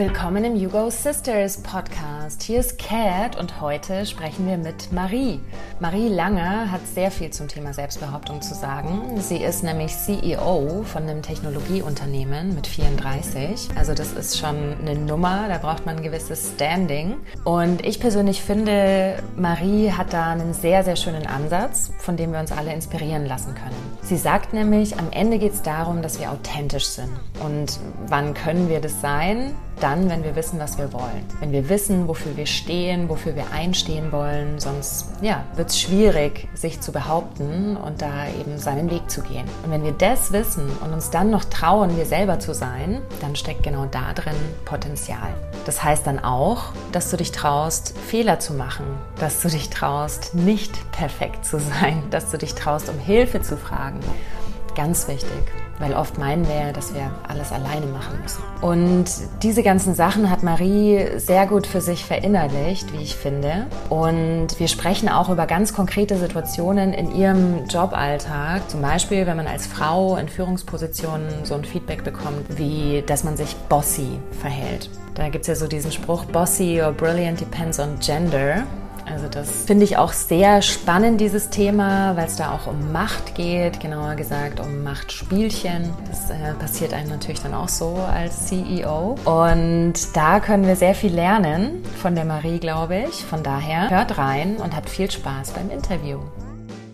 Willkommen im You Go Sisters Podcast. Hier ist Kat und heute sprechen wir mit Marie. Marie Lange hat sehr viel zum Thema Selbstbehauptung zu sagen. Sie ist nämlich CEO von einem Technologieunternehmen mit 34. Also das ist schon eine Nummer, da braucht man ein gewisses Standing. Und ich persönlich finde, Marie hat da einen sehr, sehr schönen Ansatz, von dem wir uns alle inspirieren lassen können. Sie sagt nämlich, am Ende geht es darum, dass wir authentisch sind. Und wann können wir das sein? Dann, wenn wir wissen, was wir wollen. Wenn wir wissen, wofür wir stehen, wofür wir einstehen wollen, sonst ja, wird es schwierig, sich zu behaupten und da eben seinen Weg zu gehen. Und wenn wir das wissen und uns dann noch trauen, wir selber zu sein, dann steckt genau da drin Potenzial. Das heißt dann auch, dass du dich traust, Fehler zu machen, dass du dich traust, nicht perfekt zu sein, dass du dich traust, um Hilfe zu fragen. Ganz wichtig weil oft meinen wir, dass wir alles alleine machen müssen. Und diese ganzen Sachen hat Marie sehr gut für sich verinnerlicht, wie ich finde. Und wir sprechen auch über ganz konkrete Situationen in ihrem Joballtag. Zum Beispiel, wenn man als Frau in Führungspositionen so ein Feedback bekommt, wie dass man sich bossy verhält. Da gibt es ja so diesen Spruch, bossy or brilliant depends on gender. Also das finde ich auch sehr spannend, dieses Thema, weil es da auch um Macht geht, genauer gesagt um Machtspielchen. Das äh, passiert einem natürlich dann auch so als CEO. Und da können wir sehr viel lernen von der Marie, glaube ich. Von daher hört rein und habt viel Spaß beim Interview.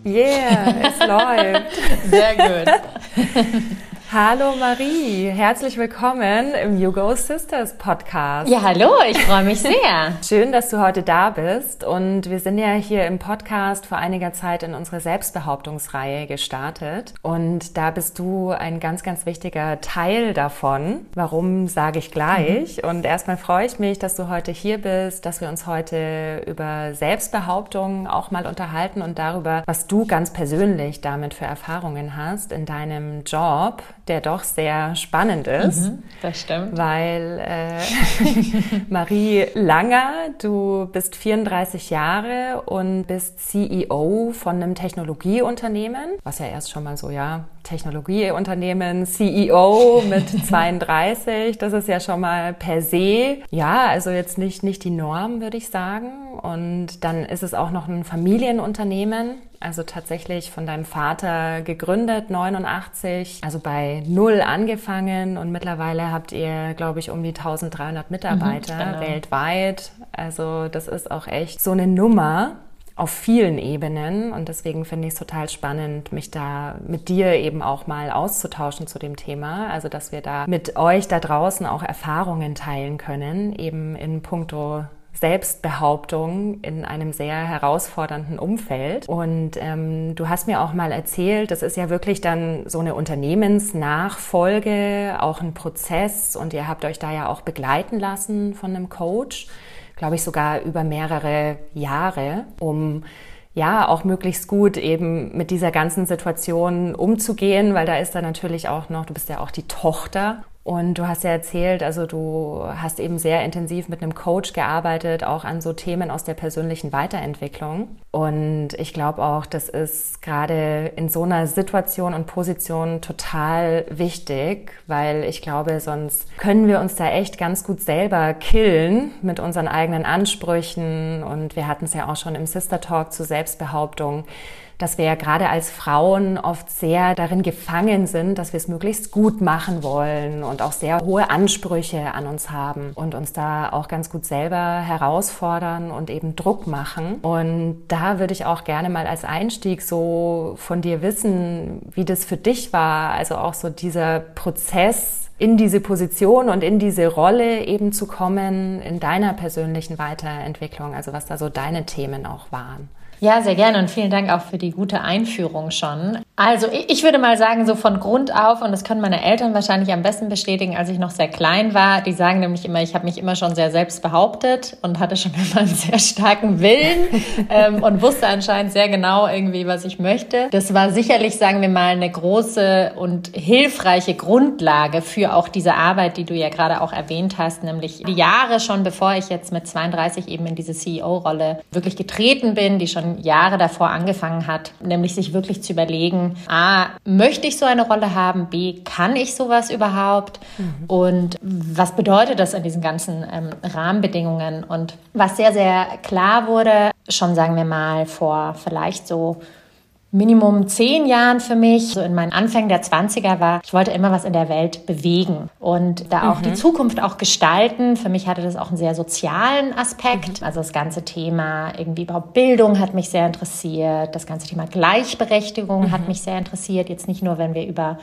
Yeah, es läuft. Sehr gut. Hallo Marie, herzlich willkommen im You Go Sisters Podcast. Ja, hallo, ich freue mich sehr. Schön, dass du heute da bist und wir sind ja hier im Podcast vor einiger Zeit in unsere Selbstbehauptungsreihe gestartet und da bist du ein ganz, ganz wichtiger Teil davon. Warum sage ich gleich? Mhm. Und erstmal freue ich mich, dass du heute hier bist, dass wir uns heute über Selbstbehauptung auch mal unterhalten und darüber, was du ganz persönlich damit für Erfahrungen hast in deinem Job der doch sehr spannend ist. Mhm, das stimmt. Weil äh, Marie Langer, du bist 34 Jahre und bist CEO von einem Technologieunternehmen, was ja erst schon mal so, ja, Technologieunternehmen, CEO mit 32, das ist ja schon mal per se, ja, also jetzt nicht, nicht die Norm, würde ich sagen. Und dann ist es auch noch ein Familienunternehmen, also tatsächlich von deinem Vater gegründet, 89, also bei null angefangen und mittlerweile habt ihr, glaube ich, um die 1300 Mitarbeiter mhm, genau. weltweit. Also das ist auch echt so eine Nummer auf vielen Ebenen und deswegen finde ich es total spannend, mich da mit dir eben auch mal auszutauschen zu dem Thema. Also dass wir da mit euch da draußen auch Erfahrungen teilen können, eben in puncto Selbstbehauptung in einem sehr herausfordernden Umfeld. Und ähm, du hast mir auch mal erzählt, das ist ja wirklich dann so eine Unternehmensnachfolge, auch ein Prozess und ihr habt euch da ja auch begleiten lassen von einem Coach, glaube ich sogar über mehrere Jahre, um ja, auch möglichst gut eben mit dieser ganzen Situation umzugehen, weil da ist da natürlich auch noch, du bist ja auch die Tochter und du hast ja erzählt, also du hast eben sehr intensiv mit einem Coach gearbeitet, auch an so Themen aus der persönlichen Weiterentwicklung. Und ich glaube auch, das ist gerade in so einer Situation und Position total wichtig, weil ich glaube, sonst können wir uns da echt ganz gut selber killen mit unseren eigenen Ansprüchen. Und wir hatten es ja auch schon im Sister Talk zur Selbstbehauptung dass wir ja gerade als Frauen oft sehr darin gefangen sind, dass wir es möglichst gut machen wollen und auch sehr hohe Ansprüche an uns haben und uns da auch ganz gut selber herausfordern und eben Druck machen. Und da würde ich auch gerne mal als Einstieg so von dir wissen, wie das für dich war, also auch so dieser Prozess, in diese Position und in diese Rolle eben zu kommen in deiner persönlichen Weiterentwicklung, also was da so deine Themen auch waren. Ja, sehr gerne und vielen Dank auch für die gute Einführung schon. Also ich würde mal sagen, so von Grund auf, und das können meine Eltern wahrscheinlich am besten bestätigen, als ich noch sehr klein war, die sagen nämlich immer, ich habe mich immer schon sehr selbst behauptet und hatte schon immer einen sehr starken Willen ähm, und wusste anscheinend sehr genau irgendwie, was ich möchte. Das war sicherlich, sagen wir mal, eine große und hilfreiche Grundlage für auch diese Arbeit, die du ja gerade auch erwähnt hast, nämlich die Jahre schon, bevor ich jetzt mit 32 eben in diese CEO-Rolle wirklich getreten bin, die schon Jahre davor angefangen hat, nämlich sich wirklich zu überlegen, A, möchte ich so eine Rolle haben? B, kann ich sowas überhaupt? Mhm. Und was bedeutet das in diesen ganzen ähm, Rahmenbedingungen? Und was sehr, sehr klar wurde, schon sagen wir mal vor vielleicht so Minimum zehn Jahren für mich, so in meinen Anfängen der 20er war, ich wollte immer was in der Welt bewegen und da auch mhm. die Zukunft auch gestalten. Für mich hatte das auch einen sehr sozialen Aspekt. Mhm. Also das ganze Thema irgendwie überhaupt Bildung hat mich sehr interessiert. Das ganze Thema Gleichberechtigung mhm. hat mich sehr interessiert. Jetzt nicht nur, wenn wir über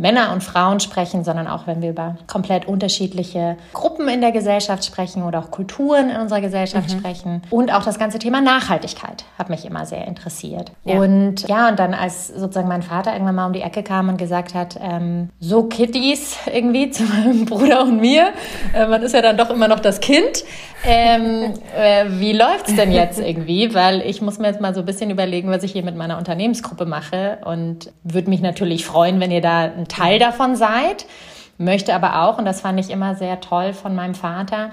Männer und Frauen sprechen, sondern auch wenn wir über komplett unterschiedliche Gruppen in der Gesellschaft sprechen oder auch Kulturen in unserer Gesellschaft mhm. sprechen. Und auch das ganze Thema Nachhaltigkeit hat mich immer sehr interessiert. Ja. Und ja, und dann als sozusagen mein Vater irgendwann mal um die Ecke kam und gesagt hat, ähm, so Kitties irgendwie zu meinem Bruder und mir, äh, man ist ja dann doch immer noch das Kind. Ähm, äh, wie läuft's denn jetzt irgendwie? Weil ich muss mir jetzt mal so ein bisschen überlegen, was ich hier mit meiner Unternehmensgruppe mache und würde mich natürlich freuen, wenn ihr da ein Teil davon seid, möchte aber auch, und das fand ich immer sehr toll von meinem Vater,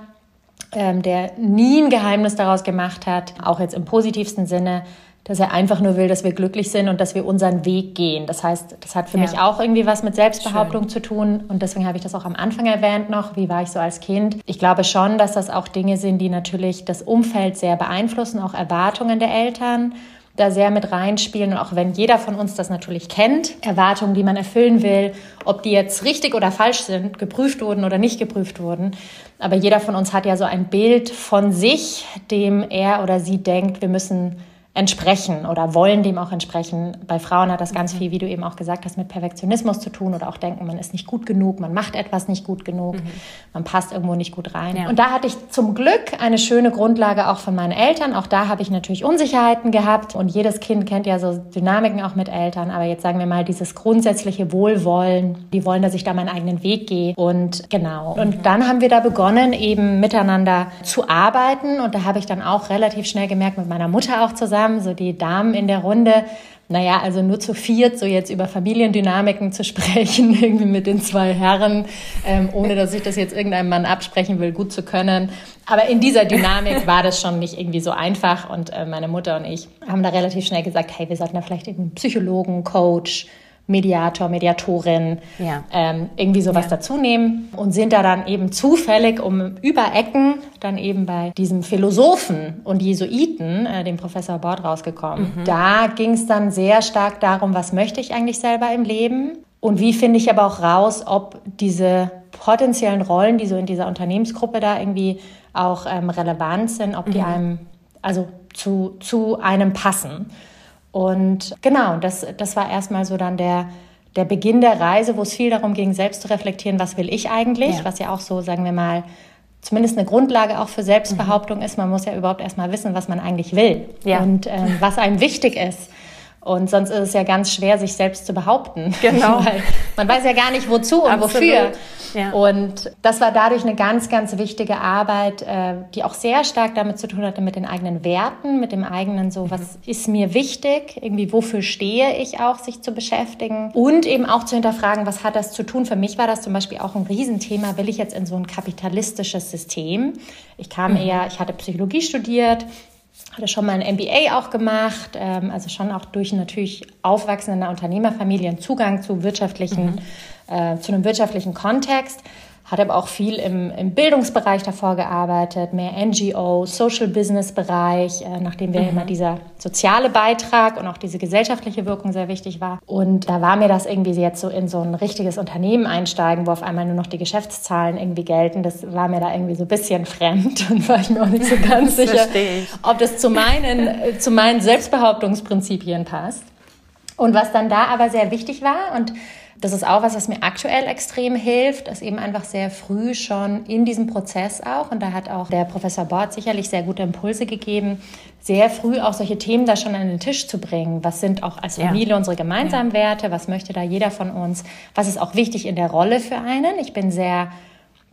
ähm, der nie ein Geheimnis daraus gemacht hat, auch jetzt im positivsten Sinne, dass er einfach nur will, dass wir glücklich sind und dass wir unseren Weg gehen. Das heißt, das hat für ja. mich auch irgendwie was mit Selbstbehauptung Schön. zu tun. Und deswegen habe ich das auch am Anfang erwähnt noch. Wie war ich so als Kind? Ich glaube schon, dass das auch Dinge sind, die natürlich das Umfeld sehr beeinflussen, auch Erwartungen der Eltern da sehr mit reinspielen. Und auch wenn jeder von uns das natürlich kennt, Erwartungen, die man erfüllen will, ob die jetzt richtig oder falsch sind, geprüft wurden oder nicht geprüft wurden. Aber jeder von uns hat ja so ein Bild von sich, dem er oder sie denkt, wir müssen entsprechen oder wollen dem auch entsprechen. Bei Frauen hat das ganz mhm. viel, wie du eben auch gesagt hast, mit Perfektionismus zu tun oder auch denken, man ist nicht gut genug, man macht etwas nicht gut genug, mhm. man passt irgendwo nicht gut rein. Ja. Und da hatte ich zum Glück eine schöne Grundlage auch von meinen Eltern. Auch da habe ich natürlich Unsicherheiten gehabt und jedes Kind kennt ja so Dynamiken auch mit Eltern. Aber jetzt sagen wir mal dieses grundsätzliche Wohlwollen, die wollen, dass ich da meinen eigenen Weg gehe. Und genau. Und mhm. dann haben wir da begonnen, eben miteinander zu arbeiten. Und da habe ich dann auch relativ schnell gemerkt, mit meiner Mutter auch zusammen, haben, so die Damen in der Runde. Naja, also nur zu viert, so jetzt über Familiendynamiken zu sprechen, irgendwie mit den zwei Herren, ähm, ohne dass ich das jetzt irgendeinem Mann absprechen will, gut zu können. Aber in dieser Dynamik war das schon nicht irgendwie so einfach. Und äh, meine Mutter und ich haben da relativ schnell gesagt, hey, wir sollten da vielleicht einen Psychologen, Coach, Mediator, Mediatorin, ja. ähm, irgendwie sowas ja. dazu nehmen und sind da dann eben zufällig um über Ecken dann eben bei diesem Philosophen und Jesuiten, äh, dem Professor Bord, rausgekommen. Mhm. Da ging es dann sehr stark darum, was möchte ich eigentlich selber im Leben und wie finde ich aber auch raus, ob diese potenziellen Rollen, die so in dieser Unternehmensgruppe da irgendwie auch ähm, relevant sind, ob die mhm. einem, also zu, zu einem passen. Und genau, das, das war erstmal so dann der, der Beginn der Reise, wo es viel darum ging, selbst zu reflektieren, was will ich eigentlich, ja. was ja auch so, sagen wir mal, zumindest eine Grundlage auch für Selbstbehauptung mhm. ist. Man muss ja überhaupt erstmal wissen, was man eigentlich will ja. und ähm, was einem wichtig ist. Und sonst ist es ja ganz schwer, sich selbst zu behaupten. Genau. Weil man weiß ja gar nicht, wozu und Absolut. wofür. Ja. Und das war dadurch eine ganz, ganz wichtige Arbeit, äh, die auch sehr stark damit zu tun hatte, mit den eigenen Werten, mit dem eigenen so, was mhm. ist mir wichtig, irgendwie wofür stehe ich auch, sich zu beschäftigen und eben auch zu hinterfragen, was hat das zu tun. Für mich war das zum Beispiel auch ein Riesenthema, will ich jetzt in so ein kapitalistisches System? Ich kam mhm. eher, ich hatte Psychologie studiert, hatte schon mal ein MBA auch gemacht, ähm, also schon auch durch natürlich Aufwachsen in einer Unternehmerfamilie einen Zugang zu wirtschaftlichen, mhm. äh, zu einem wirtschaftlichen Kontext hat aber auch viel im, im Bildungsbereich davor gearbeitet, mehr NGO, Social Business Bereich, äh, nachdem wir mhm. immer dieser soziale Beitrag und auch diese gesellschaftliche Wirkung sehr wichtig war. Und da war mir das irgendwie jetzt so in so ein richtiges Unternehmen einsteigen, wo auf einmal nur noch die Geschäftszahlen irgendwie gelten. Das war mir da irgendwie so ein bisschen fremd und war ich mir auch nicht so ganz sicher, ob das zu meinen, zu meinen Selbstbehauptungsprinzipien passt. Und was dann da aber sehr wichtig war und das ist auch was, was mir aktuell extrem hilft, ist eben einfach sehr früh schon in diesem Prozess auch, und da hat auch der Professor Bort sicherlich sehr gute Impulse gegeben, sehr früh auch solche Themen da schon an den Tisch zu bringen. Was sind auch als Familie ja. unsere gemeinsamen ja. Werte? Was möchte da jeder von uns? Was ist auch wichtig in der Rolle für einen? Ich bin sehr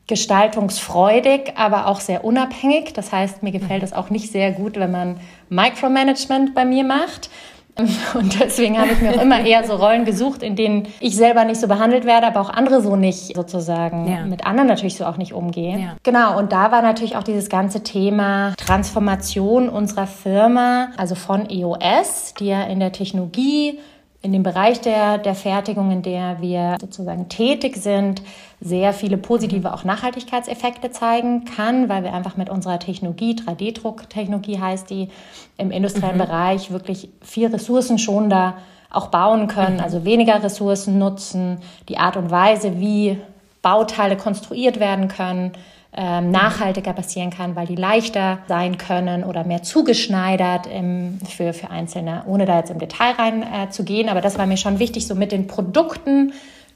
gestaltungsfreudig, aber auch sehr unabhängig. Das heißt, mir gefällt mhm. es auch nicht sehr gut, wenn man Micromanagement bei mir macht. Und deswegen habe ich mir auch immer eher so Rollen gesucht, in denen ich selber nicht so behandelt werde, aber auch andere so nicht sozusagen ja. mit anderen natürlich so auch nicht umgehen. Ja. Genau, und da war natürlich auch dieses ganze Thema Transformation unserer Firma, also von EOS, die ja in der Technologie in dem Bereich der, der Fertigung, in der wir sozusagen tätig sind, sehr viele positive auch Nachhaltigkeitseffekte zeigen kann, weil wir einfach mit unserer Technologie, 3D-Drucktechnologie heißt die, im industriellen mhm. Bereich wirklich viel ressourcenschonender auch bauen können, mhm. also weniger Ressourcen nutzen, die Art und Weise, wie Bauteile konstruiert werden können, ähm, nachhaltiger passieren kann, weil die leichter sein können oder mehr zugeschneidert im, für, für Einzelne, ohne da jetzt im Detail rein äh, zu gehen. Aber das war mir schon wichtig, so mit den Produkten,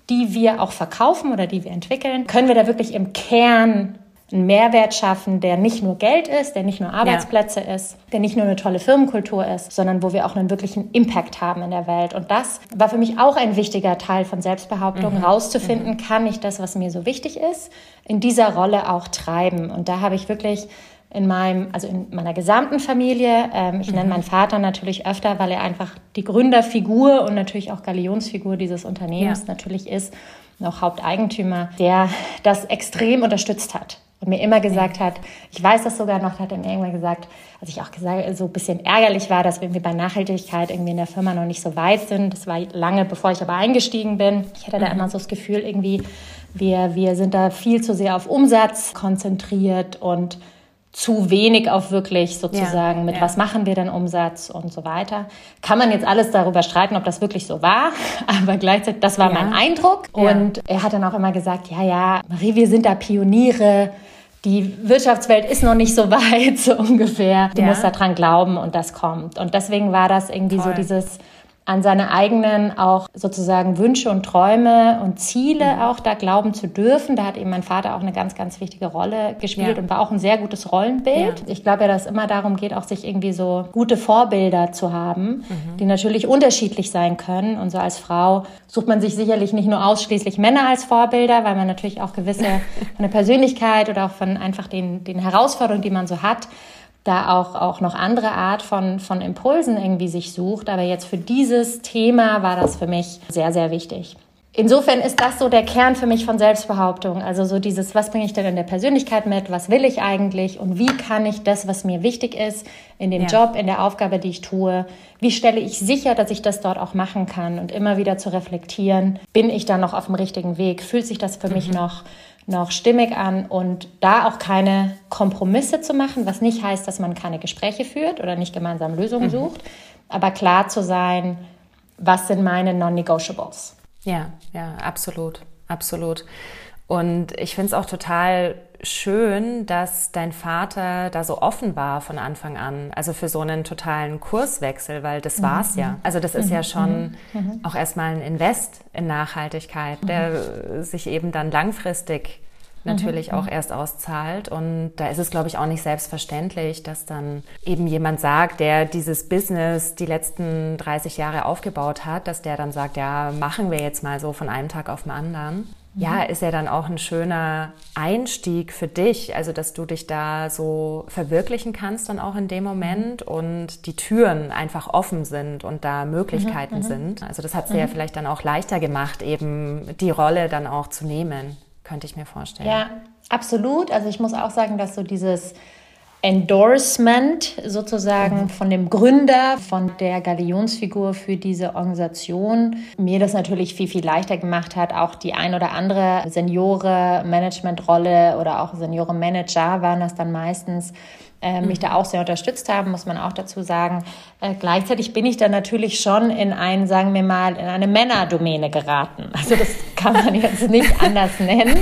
die wir auch verkaufen oder die wir entwickeln, können wir da wirklich im Kern einen Mehrwert schaffen, der nicht nur Geld ist, der nicht nur Arbeitsplätze ja. ist, der nicht nur eine tolle Firmenkultur ist, sondern wo wir auch einen wirklichen Impact haben in der Welt. Und das war für mich auch ein wichtiger Teil von Selbstbehauptung, mhm. rauszufinden, mhm. kann ich das, was mir so wichtig ist, in dieser Rolle auch treiben. Und da habe ich wirklich in meinem, also in meiner gesamten Familie. Ähm, ich mhm. nenne meinen Vater natürlich öfter, weil er einfach die Gründerfigur und natürlich auch Galionsfigur dieses Unternehmens ja. natürlich ist auch Haupteigentümer, der das extrem unterstützt hat und mir immer gesagt hat, ich weiß das sogar noch, hat er mir irgendwann gesagt, als ich auch gesagt, so ein bisschen ärgerlich war, dass wir irgendwie bei Nachhaltigkeit irgendwie in der Firma noch nicht so weit sind. Das war lange, bevor ich aber eingestiegen bin. Ich hatte da mhm. immer so das Gefühl, irgendwie, wir, wir sind da viel zu sehr auf Umsatz konzentriert und zu wenig auf wirklich sozusagen, ja, mit ja. was machen wir denn Umsatz und so weiter. Kann man jetzt alles darüber streiten, ob das wirklich so war, aber gleichzeitig, das war ja. mein Eindruck. Und er hat dann auch immer gesagt, ja, ja, Marie, wir sind da Pioniere. Die Wirtschaftswelt ist noch nicht so weit, so ungefähr. Du musst daran glauben und das kommt. Und deswegen war das irgendwie Toll. so dieses, an seine eigenen auch sozusagen Wünsche und Träume und Ziele mhm. auch da glauben zu dürfen. Da hat eben mein Vater auch eine ganz, ganz wichtige Rolle gespielt ja. und war auch ein sehr gutes Rollenbild. Ja. Ich glaube ja, dass es immer darum geht, auch sich irgendwie so gute Vorbilder zu haben, mhm. die natürlich unterschiedlich sein können. Und so als Frau sucht man sich sicherlich nicht nur ausschließlich Männer als Vorbilder, weil man natürlich auch gewisse von der Persönlichkeit oder auch von einfach den, den Herausforderungen, die man so hat, da auch, auch noch andere Art von, von Impulsen irgendwie sich sucht. Aber jetzt für dieses Thema war das für mich sehr, sehr wichtig. Insofern ist das so der Kern für mich von Selbstbehauptung. Also so dieses, was bringe ich denn in der Persönlichkeit mit? Was will ich eigentlich? Und wie kann ich das, was mir wichtig ist, in dem ja. Job, in der Aufgabe, die ich tue, wie stelle ich sicher, dass ich das dort auch machen kann? Und immer wieder zu reflektieren, bin ich da noch auf dem richtigen Weg? Fühlt sich das für mhm. mich noch noch stimmig an und da auch keine Kompromisse zu machen, was nicht heißt, dass man keine Gespräche führt oder nicht gemeinsam Lösungen mhm. sucht, aber klar zu sein, was sind meine Non-Negotiables. Ja, ja, absolut, absolut. Und ich finde es auch total schön, dass dein Vater da so offen war von Anfang an. Also für so einen totalen Kurswechsel, weil das mhm. war's ja. Also das ist mhm. ja schon mhm. mhm. auch erstmal ein Invest in Nachhaltigkeit, der mhm. sich eben dann langfristig natürlich mhm. auch erst auszahlt. Und da ist es, glaube ich, auch nicht selbstverständlich, dass dann eben jemand sagt, der dieses Business die letzten 30 Jahre aufgebaut hat, dass der dann sagt, ja, machen wir jetzt mal so von einem Tag auf den anderen ja, mhm. ist ja dann auch ein schöner Einstieg für dich, also dass du dich da so verwirklichen kannst dann auch in dem Moment und die Türen einfach offen sind und da Möglichkeiten mhm, mhm. sind. Also das hat es dir ja vielleicht dann auch leichter gemacht, eben die Rolle dann auch zu nehmen, könnte ich mir vorstellen. Ja, absolut. Also ich muss auch sagen, dass so dieses Endorsement sozusagen mhm. von dem Gründer, von der Galionsfigur für diese Organisation mir das natürlich viel, viel leichter gemacht hat. Auch die ein oder andere Seniore-Management-Rolle oder auch Seniore-Manager waren das dann meistens, äh, mich mhm. da auch sehr unterstützt haben, muss man auch dazu sagen. Äh, gleichzeitig bin ich dann natürlich schon in ein, sagen wir mal, in eine Männerdomäne geraten. Also das kann man jetzt nicht anders nennen.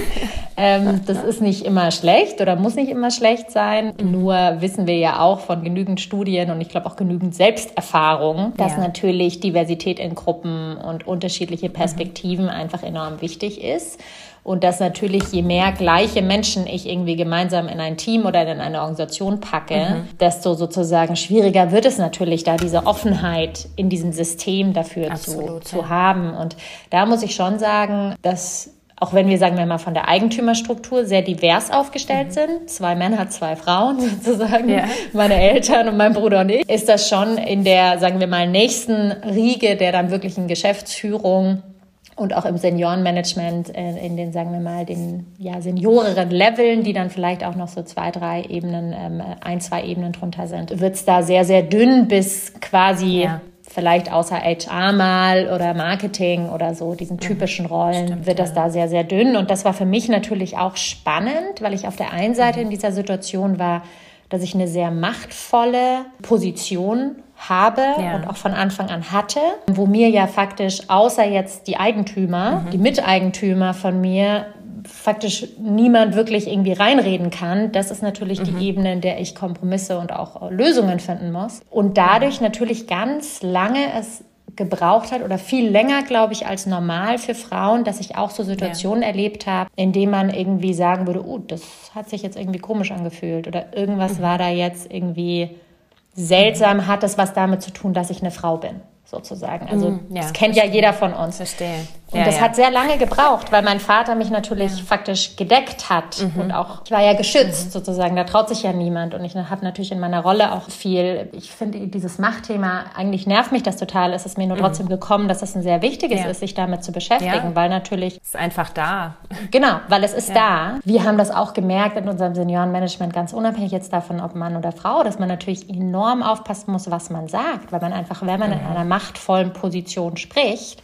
Ähm, das ist nicht immer schlecht oder muss nicht immer schlecht sein. Nur wissen wir ja auch von genügend Studien und ich glaube auch genügend Selbsterfahrung, dass ja. natürlich Diversität in Gruppen und unterschiedliche Perspektiven mhm. einfach enorm wichtig ist. Und dass natürlich, je mehr gleiche Menschen ich irgendwie gemeinsam in ein Team oder in eine Organisation packe, mhm. desto sozusagen schwieriger wird es natürlich, da diese Offenheit in diesem System dafür Absolut, zu, ja. zu haben. Und da muss ich schon sagen, dass auch wenn wir, sagen wir mal, von der Eigentümerstruktur sehr divers aufgestellt mhm. sind, zwei Männer, zwei Frauen sozusagen, ja. meine Eltern und mein Bruder und ich, ist das schon in der, sagen wir mal, nächsten Riege der dann wirklichen Geschäftsführung und auch im Seniorenmanagement äh, in den, sagen wir mal, den ja, senioreren Leveln, die dann vielleicht auch noch so zwei, drei Ebenen, ähm, ein, zwei Ebenen drunter sind, wird es da sehr, sehr dünn bis quasi ja vielleicht außer HR mal oder Marketing oder so, diesen typischen Rollen, Stimmt, wird das ja. da sehr, sehr dünn. Und das war für mich natürlich auch spannend, weil ich auf der einen Seite in dieser Situation war, dass ich eine sehr machtvolle Position habe ja. und auch von Anfang an hatte, wo mir ja faktisch außer jetzt die Eigentümer, mhm. die Miteigentümer von mir faktisch niemand wirklich irgendwie reinreden kann. Das ist natürlich mhm. die Ebene, in der ich Kompromisse und auch Lösungen finden muss. Und dadurch natürlich ganz lange es gebraucht hat oder viel länger, glaube ich, als normal für Frauen, dass ich auch so Situationen ja. erlebt habe, in denen man irgendwie sagen würde, oh, das hat sich jetzt irgendwie komisch angefühlt oder irgendwas mhm. war da jetzt irgendwie seltsam, hat das was damit zu tun, dass ich eine Frau bin sozusagen. Also mhm, ja, das kennt verstehe. ja jeder von uns. Verstehe. Und ja, das ja. hat sehr lange gebraucht, weil mein Vater mich natürlich faktisch gedeckt hat mhm. und auch ich war ja geschützt mhm. sozusagen. Da traut sich ja niemand und ich habe natürlich in meiner Rolle auch viel. Ich finde dieses Machtthema eigentlich nervt mich das total. Es ist mir nur mhm. trotzdem gekommen, dass es ein sehr wichtiges ist, sich damit zu beschäftigen, weil natürlich es ist einfach da. Genau, weil es ist da. Wir haben das auch gemerkt in unserem Seniorenmanagement, ganz unabhängig jetzt davon, ob Mann oder Frau, dass man natürlich enorm aufpassen muss, was man sagt, weil man einfach, wenn man in einer machtvollen Position spricht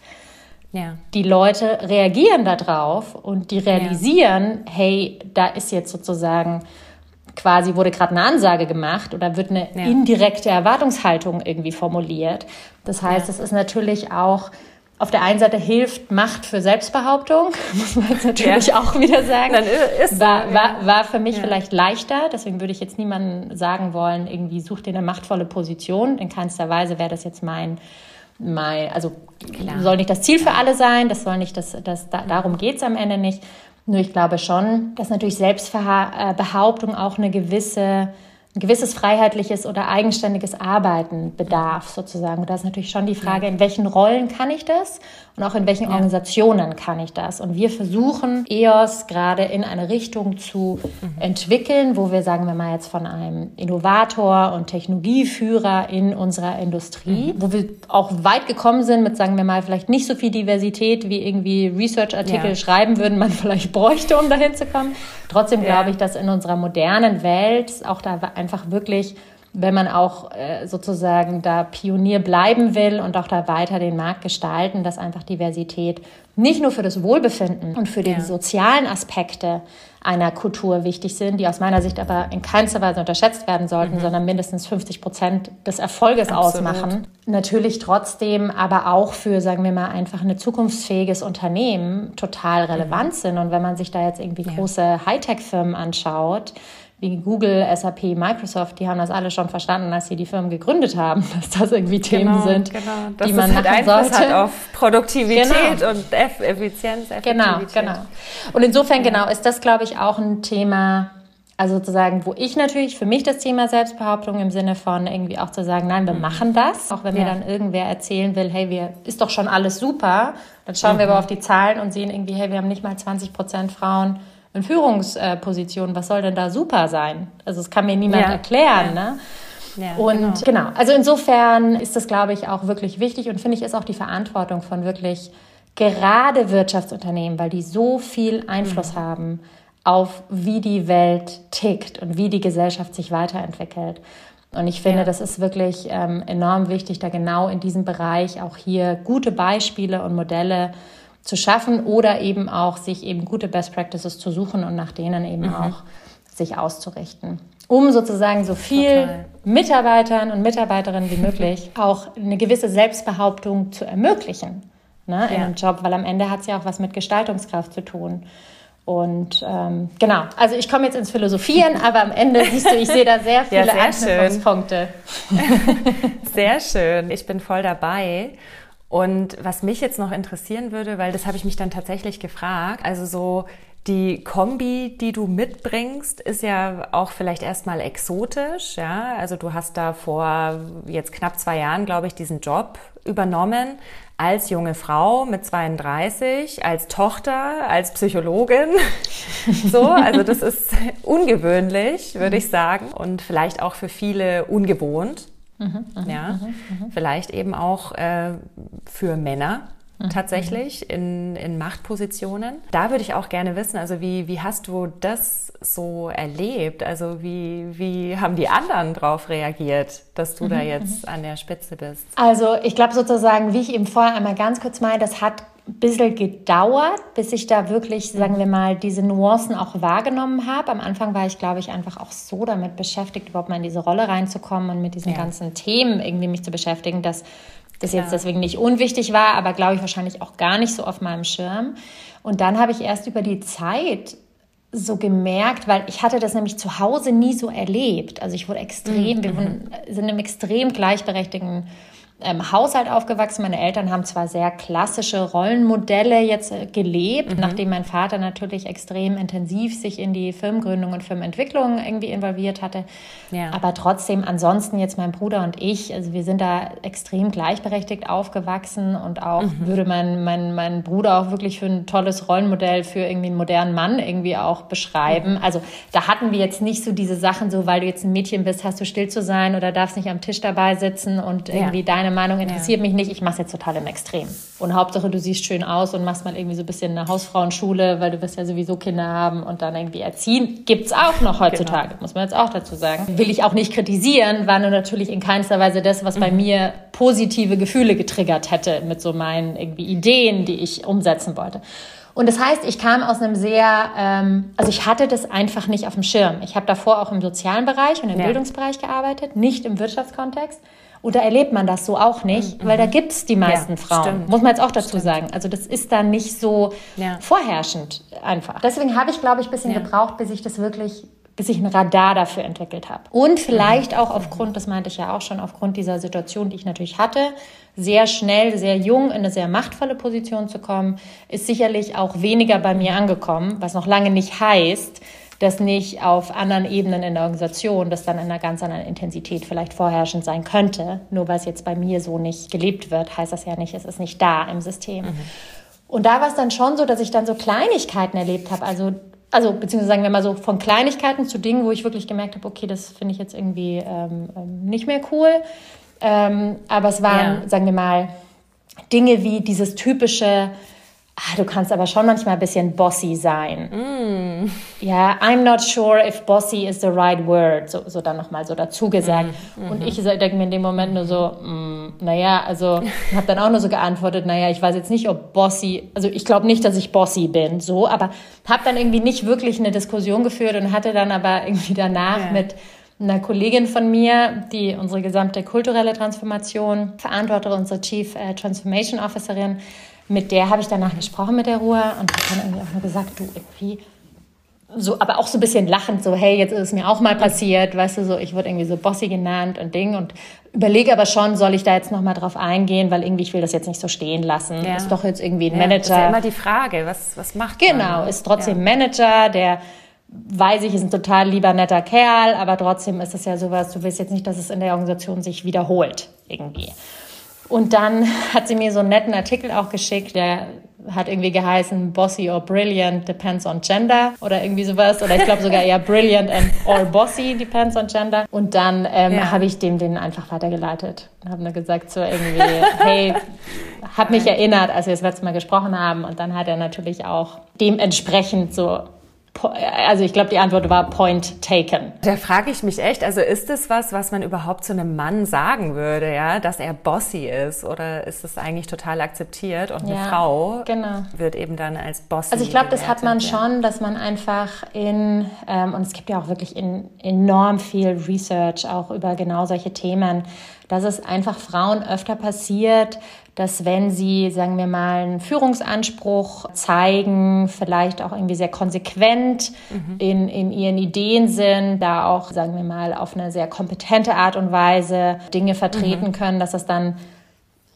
ja. Die Leute reagieren darauf und die realisieren, ja. hey, da ist jetzt sozusagen quasi wurde gerade eine Ansage gemacht oder wird eine ja. indirekte Erwartungshaltung irgendwie formuliert. Das heißt, es ist natürlich auch auf der einen Seite hilft Macht für Selbstbehauptung, muss man jetzt natürlich ja. auch wieder sagen. Dann ist, war, war, war für mich ja. vielleicht leichter, deswegen würde ich jetzt niemandem sagen wollen, irgendwie such dir eine machtvolle Position. In keinster Weise wäre das jetzt mein mein, also Klar. soll nicht das Ziel für alle sein, das soll nicht, das, das, da, darum geht es am Ende nicht. Nur ich glaube schon, dass natürlich Selbstbehauptung auch eine gewisse ein gewisses freiheitliches oder eigenständiges Arbeiten bedarf, sozusagen. Und da ist natürlich schon die Frage, in welchen Rollen kann ich das und auch in welchen ja. Organisationen kann ich das. Und wir versuchen EOS gerade in eine Richtung zu mhm. entwickeln, wo wir, sagen wir mal jetzt von einem Innovator und Technologieführer in unserer Industrie, mhm. wo wir auch weit gekommen sind mit, sagen wir mal, vielleicht nicht so viel Diversität, wie irgendwie Research-Artikel ja. schreiben würden, man vielleicht bräuchte, um dahin zu kommen. Trotzdem glaube ich, dass in unserer modernen Welt auch da einfach wirklich wenn man auch äh, sozusagen da Pionier bleiben will und auch da weiter den Markt gestalten, dass einfach Diversität nicht nur für das Wohlbefinden und für die ja. sozialen Aspekte einer Kultur wichtig sind, die aus meiner Sicht aber in keinster Weise unterschätzt werden sollten, mhm. sondern mindestens 50 Prozent des Erfolges Absolut. ausmachen. Natürlich trotzdem aber auch für, sagen wir mal, einfach ein zukunftsfähiges Unternehmen total relevant mhm. sind. Und wenn man sich da jetzt irgendwie ja. große Hightech-Firmen anschaut, wie Google, SAP, Microsoft, die haben das alle schon verstanden, als sie die Firmen gegründet haben, dass das irgendwie Themen genau, sind, genau. Dass die man halt machen Einfluss sollte. Hat auf Produktivität genau. und Effizienz, Genau, genau. Und insofern, ja. genau, ist das, glaube ich, auch ein Thema, also sozusagen, wo ich natürlich für mich das Thema Selbstbehauptung im Sinne von irgendwie auch zu sagen, nein, wir mhm. machen das, auch wenn ja. mir dann irgendwer erzählen will, hey, wir ist doch schon alles super, dann schauen mhm. wir aber auf die Zahlen und sehen irgendwie, hey, wir haben nicht mal 20 Prozent Frauen in Führungspositionen, was soll denn da super sein? Also es kann mir niemand ja. erklären, ja. ne? Ja, und genau. genau. also insofern ist das, glaube ich, auch wirklich wichtig und finde ich ist auch die Verantwortung von wirklich gerade Wirtschaftsunternehmen, weil die so viel Einfluss mhm. haben auf wie die Welt tickt und wie die Gesellschaft sich weiterentwickelt. Und ich finde, ja. das ist wirklich ähm, enorm wichtig, da genau in diesem Bereich auch hier gute Beispiele und Modelle zu schaffen oder eben auch sich eben gute Best Practices zu suchen und nach denen eben mhm. auch sich auszurichten. Um sozusagen so viel Total. Mitarbeitern und Mitarbeiterinnen wie möglich auch eine gewisse Selbstbehauptung zu ermöglichen ne, in ja. einem Job, weil am Ende hat es ja auch was mit Gestaltungskraft zu tun. Und ähm, genau, also ich komme jetzt ins Philosophieren, aber am Ende siehst du, ich sehe da sehr viele ja, sehr Anknüpfungspunkte. sehr schön, ich bin voll dabei. Und was mich jetzt noch interessieren würde, weil das habe ich mich dann tatsächlich gefragt, also so die Kombi, die du mitbringst, ist ja auch vielleicht erstmal exotisch, ja. Also du hast da vor jetzt knapp zwei Jahren, glaube ich, diesen Job übernommen als junge Frau mit 32, als Tochter, als Psychologin. so, also das ist ungewöhnlich, würde ich sagen, und vielleicht auch für viele ungewohnt. Mhm, mhm, ja, mhm, mhm, vielleicht eben auch äh, für Männer. mhm. tatsächlich in, in Machtpositionen. Da würde ich auch gerne wissen, also wie, wie hast du das so erlebt? Also wie, wie haben die anderen darauf reagiert, dass du mhm. da jetzt an der Spitze bist? Also ich glaube sozusagen, wie ich eben vorher einmal ganz kurz meine, das hat ein bisschen gedauert, bis ich da wirklich, sagen wir mal, diese Nuancen auch wahrgenommen habe. Am Anfang war ich, glaube ich, einfach auch so damit beschäftigt, überhaupt mal in diese Rolle reinzukommen und mit diesen ja. ganzen Themen irgendwie mich zu beschäftigen, dass das jetzt deswegen nicht unwichtig war, aber glaube ich wahrscheinlich auch gar nicht so auf meinem Schirm. Und dann habe ich erst über die Zeit so gemerkt, weil ich hatte das nämlich zu Hause nie so erlebt. Also ich wurde extrem, mhm. wir sind im extrem gleichberechtigten ähm, Haushalt aufgewachsen. Meine Eltern haben zwar sehr klassische Rollenmodelle jetzt äh, gelebt, mhm. nachdem mein Vater natürlich extrem intensiv sich in die Firmengründung und Firmenentwicklung irgendwie involviert hatte. Ja. Aber trotzdem, ansonsten jetzt mein Bruder und ich, also wir sind da extrem gleichberechtigt aufgewachsen und auch mhm. würde mein, mein, mein Bruder auch wirklich für ein tolles Rollenmodell für irgendwie einen modernen Mann irgendwie auch beschreiben. Mhm. Also da hatten wir jetzt nicht so diese Sachen, so weil du jetzt ein Mädchen bist, hast du still zu sein oder darfst nicht am Tisch dabei sitzen und irgendwie ja. deine Meinung interessiert ja. mich nicht, ich mache es jetzt total im Extrem. Und Hauptsache, du siehst schön aus und machst mal irgendwie so ein bisschen eine Hausfrauenschule, weil du wirst ja sowieso Kinder haben und dann irgendwie erziehen. Gibt es auch noch heutzutage, genau. muss man jetzt auch dazu sagen. Will ich auch nicht kritisieren, war nur natürlich in keinster Weise das, was bei mhm. mir positive Gefühle getriggert hätte mit so meinen irgendwie Ideen, die ich umsetzen wollte. Und das heißt, ich kam aus einem sehr, ähm, also ich hatte das einfach nicht auf dem Schirm. Ich habe davor auch im sozialen Bereich und im ja. Bildungsbereich gearbeitet, nicht im Wirtschaftskontext. Und da erlebt man das so auch nicht, mhm. weil da gibt es die meisten ja, Frauen. Stimmt. Muss man jetzt auch dazu stimmt. sagen. Also das ist da nicht so ja. vorherrschend einfach. Deswegen habe ich, glaube ich, ein bisschen ja. gebraucht, bis ich das wirklich bis ich ein Radar dafür entwickelt habe. Und vielleicht auch aufgrund, das meinte ich ja auch schon, aufgrund dieser Situation, die ich natürlich hatte, sehr schnell, sehr jung in eine sehr machtvolle Position zu kommen, ist sicherlich auch weniger bei mir angekommen, was noch lange nicht heißt, das nicht auf anderen Ebenen in der Organisation, das dann in einer ganz anderen Intensität vielleicht vorherrschend sein könnte. Nur weil es jetzt bei mir so nicht gelebt wird, heißt das ja nicht, es ist nicht da im System. Mhm. Und da war es dann schon so, dass ich dann so Kleinigkeiten erlebt habe. Also, also beziehungsweise sagen wir mal so von Kleinigkeiten zu Dingen, wo ich wirklich gemerkt habe, okay, das finde ich jetzt irgendwie ähm, ähm nicht mehr cool. Ähm, aber es waren, ja. sagen wir mal, Dinge wie dieses typische, Ah, du kannst aber schon manchmal ein bisschen bossy sein. Mm. Ja, I'm not sure if bossy is the right word. So, so dann nochmal so dazu gesagt. Mm. Und ich denke mir in dem Moment nur so, mm, naja, also habe dann auch nur so geantwortet, naja, ich weiß jetzt nicht, ob bossy, also ich glaube nicht, dass ich bossy bin, so, aber habe dann irgendwie nicht wirklich eine Diskussion geführt und hatte dann aber irgendwie danach ja. mit einer Kollegin von mir, die unsere gesamte kulturelle Transformation verantwortet, unsere Chief äh, Transformation Officerin, mit der habe ich danach gesprochen mit der Ruhe und habe dann irgendwie auch nur gesagt, du irgendwie so, aber auch so ein bisschen lachend, so, hey, jetzt ist es mir auch mal passiert, weißt du, so, ich wurde irgendwie so Bossy genannt und Ding und überlege aber schon, soll ich da jetzt nochmal drauf eingehen, weil irgendwie ich will das jetzt nicht so stehen lassen. Ja. Ist doch jetzt irgendwie ein ja, Manager. Das ist ja immer die Frage, was, was macht Genau, man? ist trotzdem ja. Manager, der weiß ich, ist ein total lieber, netter Kerl, aber trotzdem ist es ja sowas, du willst jetzt nicht, dass es in der Organisation sich wiederholt, irgendwie. Und dann hat sie mir so einen netten Artikel auch geschickt, der hat irgendwie geheißen Bossy or Brilliant depends on gender oder irgendwie sowas. Oder ich glaube sogar eher Brilliant and or Bossy depends on gender. Und dann ähm, ja. habe ich dem den einfach weitergeleitet und habe nur gesagt so irgendwie hey hab mich erinnert als wir das letzte Mal gesprochen haben. Und dann hat er natürlich auch dementsprechend so also ich glaube, die Antwort war Point taken. Da frage ich mich echt, also ist das was, was man überhaupt zu einem Mann sagen würde, ja, dass er bossy ist oder ist es eigentlich total akzeptiert und ja, eine Frau genau. wird eben dann als bossy Also ich glaube, das hat man ja. schon, dass man einfach in, ähm, und es gibt ja auch wirklich in, enorm viel Research auch über genau solche Themen, dass es einfach Frauen öfter passiert, dass wenn sie, sagen wir mal, einen Führungsanspruch zeigen, vielleicht auch irgendwie sehr konsequent mhm. in, in ihren Ideen sind, da auch, sagen wir mal, auf eine sehr kompetente Art und Weise Dinge vertreten mhm. können, dass das dann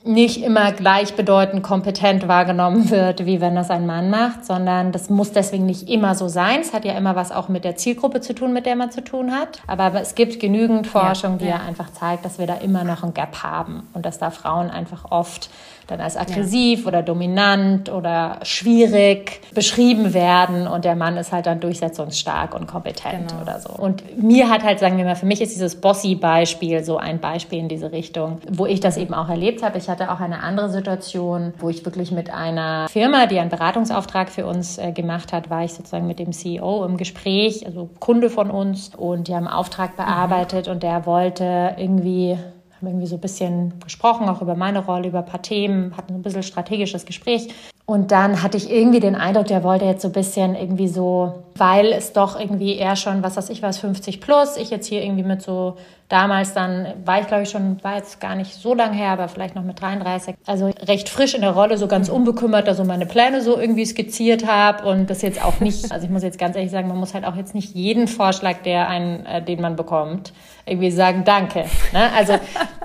nicht immer gleichbedeutend kompetent wahrgenommen wird, wie wenn das ein Mann macht, sondern das muss deswegen nicht immer so sein. Es hat ja immer was auch mit der Zielgruppe zu tun, mit der man zu tun hat. Aber es gibt genügend Forschung, die ja, ja einfach zeigt, dass wir da immer noch ein Gap haben und dass da Frauen einfach oft dann als aggressiv ja. oder dominant oder schwierig beschrieben werden und der Mann ist halt dann durchsetzungsstark und kompetent genau. oder so. Und mir hat halt, sagen wir mal, für mich ist dieses Bossy-Beispiel so ein Beispiel in diese Richtung, wo ich das eben auch erlebt habe. Ich hatte auch eine andere Situation, wo ich wirklich mit einer Firma, die einen Beratungsauftrag für uns äh, gemacht hat, war ich sozusagen mit dem CEO im Gespräch, also Kunde von uns und die haben einen Auftrag bearbeitet mhm. und der wollte irgendwie haben irgendwie so ein bisschen gesprochen, auch über meine Rolle, über ein paar Themen, hatten ein bisschen strategisches Gespräch. Und dann hatte ich irgendwie den Eindruck, der wollte jetzt so ein bisschen irgendwie so, weil es doch irgendwie eher schon, was weiß ich was, 50 plus, ich jetzt hier irgendwie mit so damals dann, war ich glaube ich schon, war jetzt gar nicht so lang her, aber vielleicht noch mit 33, also recht frisch in der Rolle, so ganz unbekümmert, da so meine Pläne so irgendwie skizziert habe und das jetzt auch nicht, also ich muss jetzt ganz ehrlich sagen, man muss halt auch jetzt nicht jeden Vorschlag, der einen, äh, den man bekommt, irgendwie sagen, danke. Ne? Also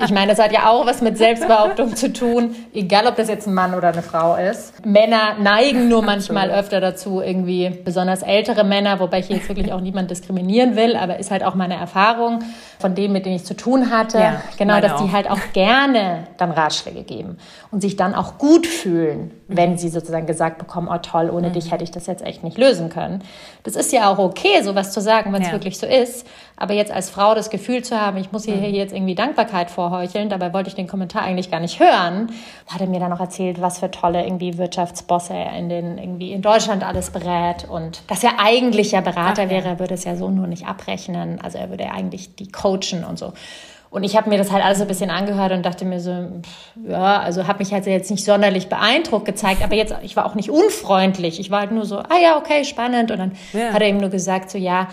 ich meine, das hat ja auch was mit Selbstbehauptung zu tun, egal ob das jetzt ein Mann oder eine Frau ist. Männer neigen nur manchmal öfter dazu, irgendwie besonders ältere Männer, wobei ich jetzt wirklich auch niemand diskriminieren will, aber ist halt auch meine Erfahrung von denen, mit denen ich zu tun hatte, ja, genau, dass auch. die halt auch gerne dann Ratschläge geben und sich dann auch gut fühlen, wenn sie sozusagen gesagt bekommen, oh toll, ohne mhm. dich hätte ich das jetzt echt nicht lösen können. Das ist ja auch okay, sowas zu sagen, wenn es ja. wirklich so ist. Aber jetzt als Frau das Gefühl zu haben, ich muss hier mhm. jetzt irgendwie Dankbarkeit vorheucheln, dabei wollte ich den Kommentar eigentlich gar nicht hören, hat er mir dann noch erzählt, was für tolle irgendwie Wirtschaftsbosse er in den irgendwie in Deutschland alles berät und dass er eigentlich ja Berater Ach, wäre, er würde es ja so nur nicht abrechnen. Also er würde ja eigentlich die coachen und so. Und ich habe mir das halt alles so ein bisschen angehört und dachte mir so, ja, also habe mich halt jetzt nicht sonderlich beeindruckt gezeigt, aber jetzt, ich war auch nicht unfreundlich. Ich war halt nur so, ah ja, okay, spannend. Und dann ja. hat er ihm nur gesagt, so ja,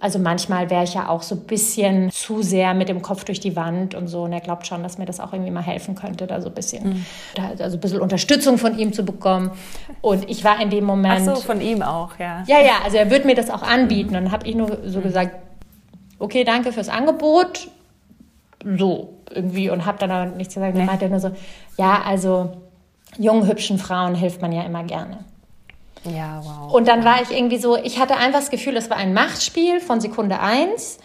also manchmal wäre ich ja auch so ein bisschen zu sehr mit dem Kopf durch die Wand und so. Und er glaubt schon, dass mir das auch irgendwie mal helfen könnte, da so ein bisschen, mhm. da, also ein bisschen Unterstützung von ihm zu bekommen. Und ich war in dem Moment. Ach so, von ihm auch, ja. Ja, ja, also er wird mir das auch anbieten. Und dann habe ich nur so mhm. gesagt, okay, danke fürs Angebot. So, irgendwie. Und habe dann aber nichts gesagt. Dann meinte er nur so, ja, also jungen, hübschen Frauen hilft man ja immer gerne. Ja, wow. Und dann war ich irgendwie so, ich hatte einfach das Gefühl, es war ein Machtspiel von Sekunde eins.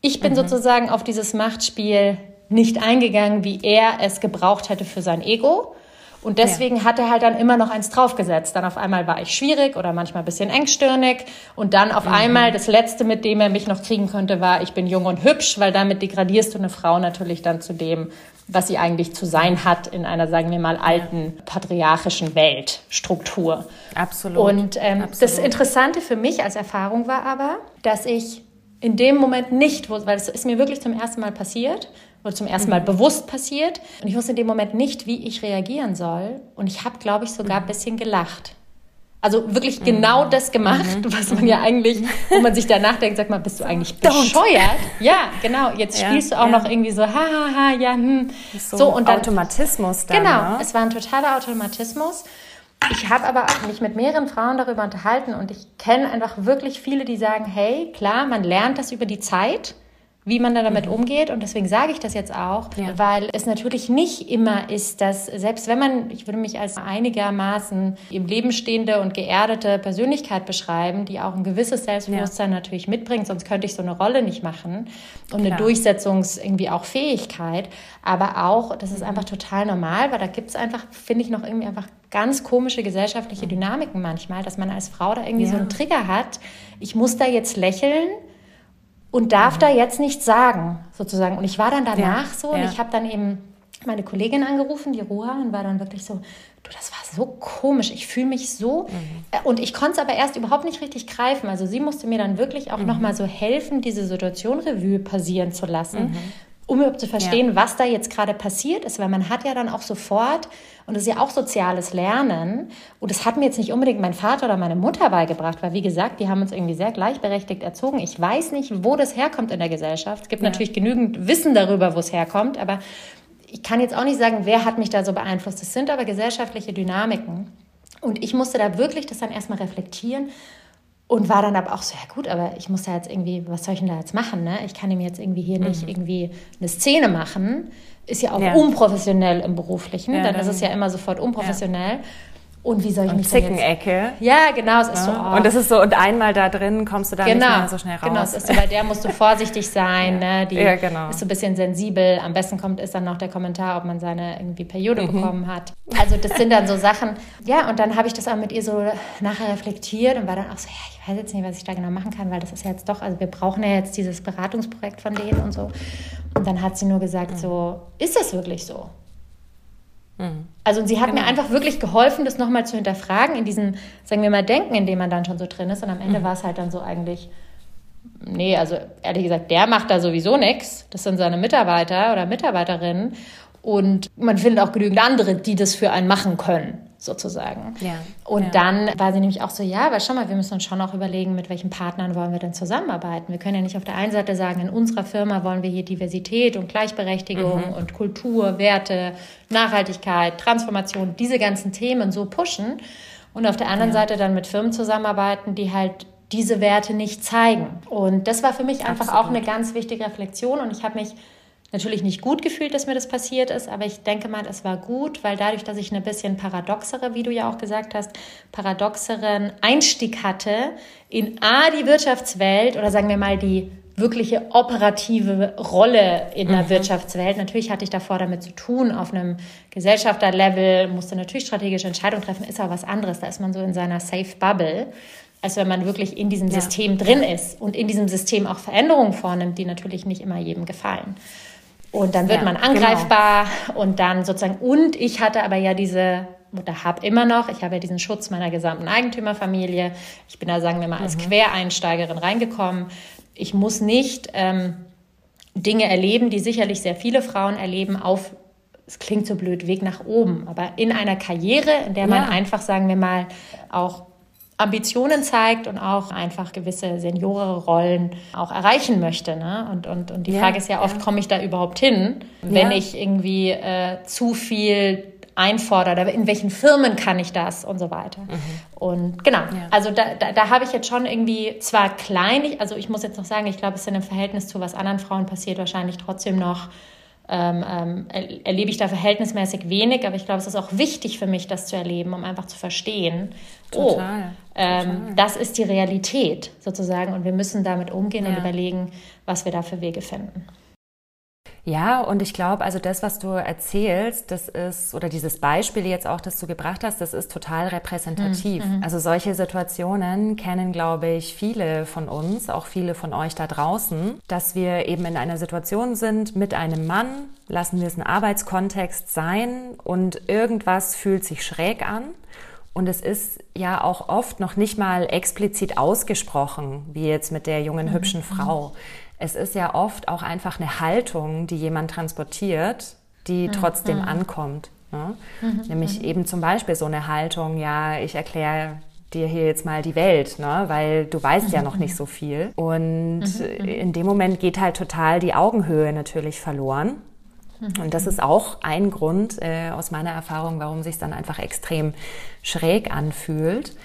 Ich bin mhm. sozusagen auf dieses Machtspiel nicht eingegangen, wie er es gebraucht hätte für sein Ego. Und deswegen ja. hat er halt dann immer noch eins draufgesetzt. Dann auf einmal war ich schwierig oder manchmal ein bisschen engstirnig. Und dann auf mhm. einmal das Letzte, mit dem er mich noch kriegen konnte, war, ich bin jung und hübsch, weil damit degradierst du eine Frau natürlich dann zu dem, was sie eigentlich zu sein hat in einer, sagen wir mal, alten patriarchischen Weltstruktur. Absolut. Und ähm, Absolut. das Interessante für mich als Erfahrung war aber, dass ich in dem Moment nicht, weil es ist mir wirklich zum ersten Mal passiert oder zum ersten Mal mhm. bewusst passiert und ich wusste in dem Moment nicht, wie ich reagieren soll und ich habe, glaube ich, sogar ein bisschen gelacht. Also wirklich mhm. genau das gemacht, mhm. was man ja eigentlich, wo man sich danach denkt, sag mal, bist du eigentlich bescheuert? Ja, genau. Jetzt ja, spielst du auch ja. noch irgendwie so, ha, ha, ha, ja, hm. So, so und dann, Automatismus dann. Genau, ne? es war ein totaler Automatismus. Ich habe aber auch mich mit mehreren Frauen darüber unterhalten und ich kenne einfach wirklich viele, die sagen, hey, klar, man lernt das über die Zeit wie man dann damit mhm. umgeht. Und deswegen sage ich das jetzt auch, ja. weil es natürlich nicht immer ist, dass selbst wenn man, ich würde mich als einigermaßen im Leben stehende und geerdete Persönlichkeit beschreiben, die auch ein gewisses Selbstbewusstsein ja. natürlich mitbringt, sonst könnte ich so eine Rolle nicht machen und Klar. eine Durchsetzungs irgendwie auch Fähigkeit. Aber auch, das ist mhm. einfach total normal, weil da gibt es einfach, finde ich, noch irgendwie einfach ganz komische gesellschaftliche. Dynamiken manchmal, dass man als Frau da irgendwie ja. so einen Trigger hat. Ich muss da jetzt lächeln und darf da jetzt nichts sagen, sozusagen. Und ich war dann danach ja, so und ja. ich habe dann eben meine Kollegin angerufen, die Ruha, und war dann wirklich so, du, das war so komisch, ich fühle mich so. Mhm. Äh, und ich konnte es aber erst überhaupt nicht richtig greifen. Also sie musste mir dann wirklich auch mhm. nochmal so helfen, diese Situation Revue passieren zu lassen. Mhm um überhaupt zu verstehen, ja. was da jetzt gerade passiert ist, weil man hat ja dann auch sofort, und das ist ja auch soziales Lernen, und das hat mir jetzt nicht unbedingt mein Vater oder meine Mutter beigebracht, weil wie gesagt, die haben uns irgendwie sehr gleichberechtigt erzogen. Ich weiß nicht, wo das herkommt in der Gesellschaft. Es gibt ja. natürlich genügend Wissen darüber, wo es herkommt, aber ich kann jetzt auch nicht sagen, wer hat mich da so beeinflusst. Es sind aber gesellschaftliche Dynamiken. Und ich musste da wirklich das dann erstmal reflektieren und war dann aber auch so, ja gut, aber ich muss da jetzt irgendwie, was soll ich denn da jetzt machen? Ne? Ich kann ihm jetzt irgendwie hier mhm. nicht irgendwie eine Szene machen. Ist ja auch ja. unprofessionell im Beruflichen, ja, dann, dann, ist es ja immer sofort unprofessionell. Ja. Und wie soll ich und mich Zickenecke. Ja, genau. Es ist ja. so, oh. Und das ist so, und einmal da drin kommst du da genau, nicht mehr so schnell genau, raus. Genau, es ist so, bei der musst du vorsichtig sein. ja. Ne? Die ja, genau. ist so ein bisschen sensibel. Am besten kommt ist dann noch der Kommentar, ob man seine irgendwie Periode mhm. bekommen hat. Also das sind dann so Sachen. Ja, und dann habe ich das auch mit ihr so nachher reflektiert und war dann auch so, ja, ich weiß jetzt nicht, was ich da genau machen kann, weil das ist ja jetzt doch, also wir brauchen ja jetzt dieses Beratungsprojekt von denen und so. Und dann hat sie nur gesagt, mhm. so, ist das wirklich so? Mhm. Also sie hat genau. mir einfach wirklich geholfen, das nochmal zu hinterfragen, in diesem, sagen wir mal, Denken, in dem man dann schon so drin ist. Und am Ende mhm. war es halt dann so eigentlich, nee, also ehrlich gesagt, der macht da sowieso nichts. Das sind seine Mitarbeiter oder Mitarbeiterinnen. Und man findet auch genügend andere, die das für einen machen können sozusagen. Ja, und ja. dann war sie nämlich auch so, ja, aber schau mal, wir müssen uns schon auch überlegen, mit welchen Partnern wollen wir denn zusammenarbeiten. Wir können ja nicht auf der einen Seite sagen, in unserer Firma wollen wir hier Diversität und Gleichberechtigung mhm. und Kultur, Werte, Nachhaltigkeit, Transformation, diese ganzen Themen so pushen und auf der anderen ja. Seite dann mit Firmen zusammenarbeiten, die halt diese Werte nicht zeigen. Und das war für mich einfach Absolut. auch eine ganz wichtige Reflexion und ich habe mich natürlich nicht gut gefühlt, dass mir das passiert ist, aber ich denke mal, es war gut, weil dadurch, dass ich eine bisschen paradoxere, wie du ja auch gesagt hast, paradoxeren Einstieg hatte in A, die Wirtschaftswelt oder sagen wir mal die wirkliche operative Rolle in der mhm. Wirtschaftswelt. Natürlich hatte ich davor damit zu tun, auf einem Gesellschafterlevel, musste natürlich strategische Entscheidungen treffen, ist aber was anderes. Da ist man so in seiner Safe Bubble, als wenn man wirklich in diesem ja. System drin ist und in diesem System auch Veränderungen vornimmt, die natürlich nicht immer jedem gefallen. Und dann wird ja, man genau. angreifbar genau. und dann sozusagen, und ich hatte aber ja diese, oder habe immer noch, ich habe ja diesen Schutz meiner gesamten Eigentümerfamilie. Ich bin da, sagen wir mal, als mhm. Quereinsteigerin reingekommen. Ich muss nicht ähm, Dinge erleben, die sicherlich sehr viele Frauen erleben, auf, es klingt so blöd, Weg nach oben, aber in einer Karriere, in der man ja. einfach, sagen wir mal, auch Ambitionen zeigt und auch einfach gewisse Seniorerollen auch erreichen möchte. Ne? Und, und, und die ja, Frage ist ja oft, ja. komme ich da überhaupt hin, wenn ja. ich irgendwie äh, zu viel einfordere, in welchen Firmen kann ich das und so weiter. Mhm. Und genau, also da, da, da habe ich jetzt schon irgendwie zwar klein, also ich muss jetzt noch sagen, ich glaube, es ist in einem Verhältnis zu was anderen Frauen passiert, wahrscheinlich trotzdem noch ähm, ähm, erlebe ich da verhältnismäßig wenig, aber ich glaube, es ist auch wichtig für mich, das zu erleben, um einfach zu verstehen, oh, total, oh, ähm, total. das ist die Realität sozusagen und wir müssen damit umgehen ja. und überlegen, was wir da für Wege finden. Ja, und ich glaube, also das, was du erzählst, das ist, oder dieses Beispiel jetzt auch, das du gebracht hast, das ist total repräsentativ. Mhm. Also solche Situationen kennen, glaube ich, viele von uns, auch viele von euch da draußen, dass wir eben in einer Situation sind mit einem Mann, lassen wir es ein Arbeitskontext sein und irgendwas fühlt sich schräg an. Und es ist ja auch oft noch nicht mal explizit ausgesprochen, wie jetzt mit der jungen, mhm. hübschen Frau es ist ja oft auch einfach eine Haltung, die jemand transportiert, die mhm. trotzdem mhm. ankommt. Ne? Mhm. Nämlich mhm. eben zum Beispiel so eine Haltung, ja, ich erkläre dir hier jetzt mal die Welt, ne? weil du weißt ja noch nicht so viel. Und in dem Moment geht halt total die Augenhöhe natürlich verloren. Und das ist auch ein Grund äh, aus meiner Erfahrung, warum sich dann einfach extrem schräg anfühlt.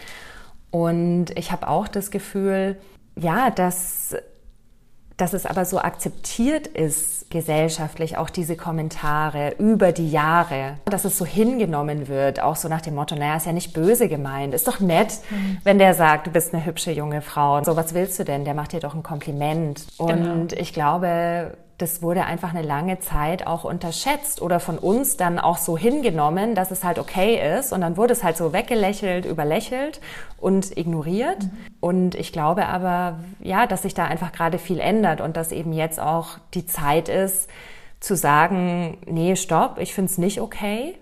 Und ich habe auch das Gefühl, ja, dass dass es aber so akzeptiert ist gesellschaftlich, auch diese Kommentare über die Jahre, dass es so hingenommen wird, auch so nach dem Motto, naja, ist ja nicht böse gemeint, ist doch nett, mhm. wenn der sagt, du bist eine hübsche junge Frau. So, was willst du denn? Der macht dir doch ein Kompliment. Genau. Und ich glaube, das wurde einfach eine lange Zeit auch unterschätzt oder von uns dann auch so hingenommen, dass es halt okay ist. Und dann wurde es halt so weggelächelt, überlächelt und ignoriert. Mhm. Und ich glaube aber, ja, dass sich da einfach gerade viel ändert und dass eben jetzt auch die Zeit ist, zu sagen, nee, stopp, ich finde es nicht okay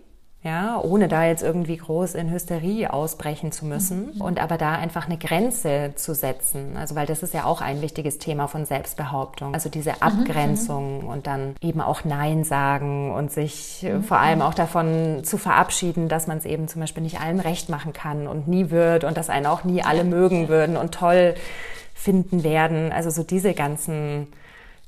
ja, ohne da jetzt irgendwie groß in Hysterie ausbrechen zu müssen mhm. und aber da einfach eine Grenze zu setzen. Also weil das ist ja auch ein wichtiges Thema von Selbstbehauptung. Also diese mhm, Abgrenzung mhm. und dann eben auch Nein sagen und sich mhm. vor allem auch davon zu verabschieden, dass man es eben zum Beispiel nicht allen recht machen kann und nie wird und dass einen auch nie alle mögen würden und toll finden werden. Also so diese ganzen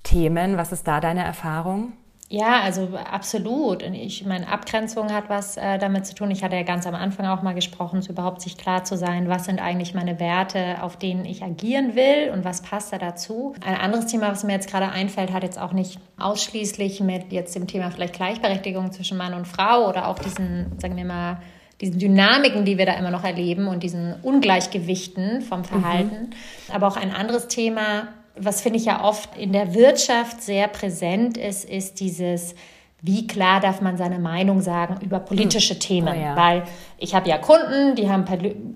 Themen. Was ist da deine Erfahrung? Ja, also absolut. Und ich meine, Abgrenzung hat was äh, damit zu tun. Ich hatte ja ganz am Anfang auch mal gesprochen, so überhaupt sich klar zu sein, was sind eigentlich meine Werte, auf denen ich agieren will und was passt da dazu. Ein anderes Thema, was mir jetzt gerade einfällt, hat jetzt auch nicht ausschließlich mit jetzt dem Thema vielleicht Gleichberechtigung zwischen Mann und Frau oder auch diesen, sagen wir mal, diesen Dynamiken, die wir da immer noch erleben und diesen Ungleichgewichten vom Verhalten. Mhm. Aber auch ein anderes Thema, was finde ich ja oft in der Wirtschaft sehr präsent ist, ist dieses, wie klar darf man seine Meinung sagen über politische hm. Themen? Oh ja. Weil ich habe ja Kunden, die haben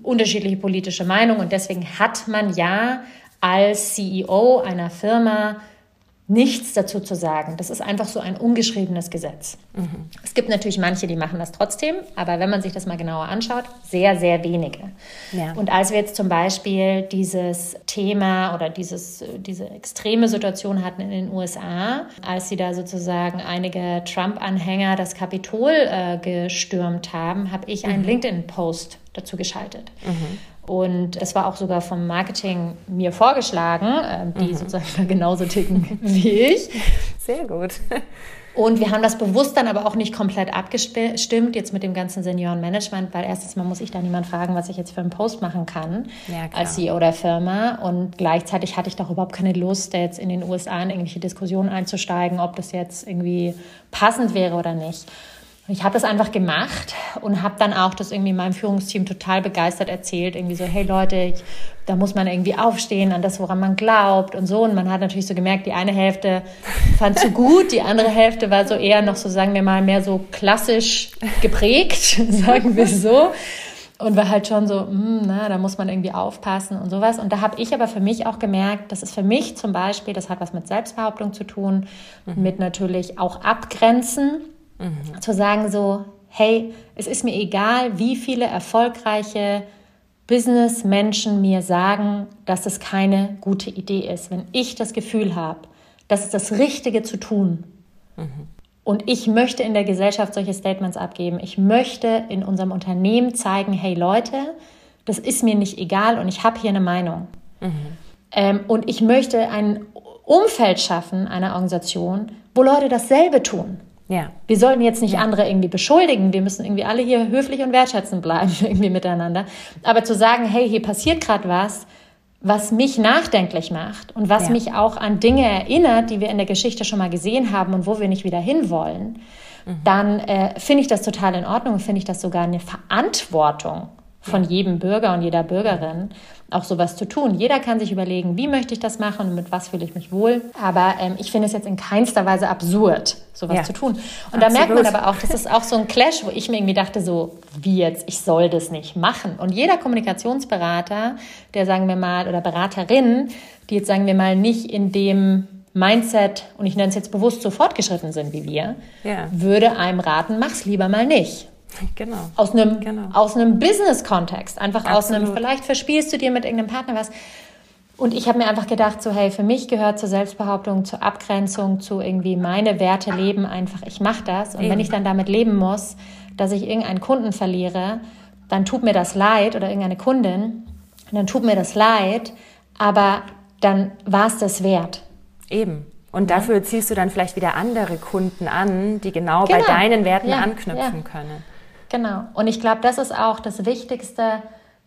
unterschiedliche politische Meinungen und deswegen hat man ja als CEO einer Firma nichts dazu zu sagen. Das ist einfach so ein ungeschriebenes Gesetz. Mhm. Es gibt natürlich manche, die machen das trotzdem, aber wenn man sich das mal genauer anschaut, sehr, sehr wenige. Ja. Und als wir jetzt zum Beispiel dieses Thema oder dieses, diese extreme Situation hatten in den USA, als sie da sozusagen einige Trump-Anhänger das Kapitol äh, gestürmt haben, habe ich einen mhm. LinkedIn-Post dazu geschaltet. Mhm. Und das war auch sogar vom Marketing mir vorgeschlagen, äh, die mhm. sozusagen genauso ticken wie ich. Sehr gut. Und wir haben das bewusst dann aber auch nicht komplett abgestimmt, jetzt mit dem ganzen Seniorenmanagement, weil erstens mal muss ich da niemand fragen, was ich jetzt für einen Post machen kann ja, als CEO der Firma. Und gleichzeitig hatte ich doch überhaupt keine Lust, jetzt in den USA in irgendwelche Diskussionen einzusteigen, ob das jetzt irgendwie passend wäre oder nicht. Ich habe das einfach gemacht und habe dann auch das irgendwie meinem Führungsteam total begeistert erzählt. Irgendwie so, hey Leute, ich, da muss man irgendwie aufstehen an das, woran man glaubt und so. Und man hat natürlich so gemerkt, die eine Hälfte fand so gut, die andere Hälfte war so eher noch so, sagen wir mal, mehr so klassisch geprägt, sagen wir so. Und war halt schon so, mh, hm, na, da muss man irgendwie aufpassen und sowas. Und da habe ich aber für mich auch gemerkt, das ist für mich zum Beispiel, das hat was mit Selbstbehauptung zu tun, mhm. mit natürlich auch Abgrenzen Zu sagen so, hey, es ist mir egal, wie viele erfolgreiche Businessmenschen mir sagen, dass es keine gute Idee ist. Wenn ich das Gefühl habe, das ist das Richtige zu tun. Mhm. Und ich möchte in der Gesellschaft solche Statements abgeben. Ich möchte in unserem Unternehmen zeigen, hey Leute, das ist mir nicht egal und ich habe hier eine Meinung. Mhm. Ähm, und ich möchte ein Umfeld schaffen einer Organisation, wo Leute dasselbe tun. Ja. Wir sollten jetzt nicht ja. andere irgendwie beschuldigen. Wir müssen irgendwie alle hier höflich und wertschätzend bleiben irgendwie miteinander. Aber zu sagen, hey, hier passiert gerade was, was mich nachdenklich macht und was ja. mich auch an Dinge erinnert, die wir in der Geschichte schon mal gesehen haben und wo wir nicht wieder hinwollen, mhm. dann äh, finde ich das total in Ordnung, finde ich das sogar eine Verantwortung von jedem Bürger und jeder Bürgerin, auch sowas zu tun. Jeder kann sich überlegen, wie möchte ich das machen und mit was fühle ich mich wohl. Aber ähm, ich finde es jetzt in keinster Weise absurd, sowas ja. zu tun. Und Absolut. da merkt man aber auch, das ist auch so ein Clash, wo ich mir irgendwie dachte, so, wie jetzt, ich soll das nicht machen. Und jeder Kommunikationsberater, der sagen wir mal, oder Beraterin, die jetzt sagen wir mal nicht in dem Mindset, und ich nenne es jetzt bewusst so fortgeschritten sind wie wir, ja. würde einem raten, mach's lieber mal nicht. Genau. Aus einem, genau. aus einem Business-Kontext. Einfach Absolut. aus einem, vielleicht verspielst du dir mit irgendeinem Partner was. Und ich habe mir einfach gedacht, so hey, für mich gehört zur Selbstbehauptung, zur Abgrenzung, zu irgendwie meine Werte leben einfach, ich mache das. Und Eben. wenn ich dann damit leben muss, dass ich irgendeinen Kunden verliere, dann tut mir das leid oder irgendeine Kundin, dann tut mir das leid, aber dann war es das wert. Eben. Und dafür ziehst du dann vielleicht wieder andere Kunden an, die genau, genau. bei deinen Werten ja, anknüpfen ja. können. Genau. Und ich glaube, das ist auch das Wichtigste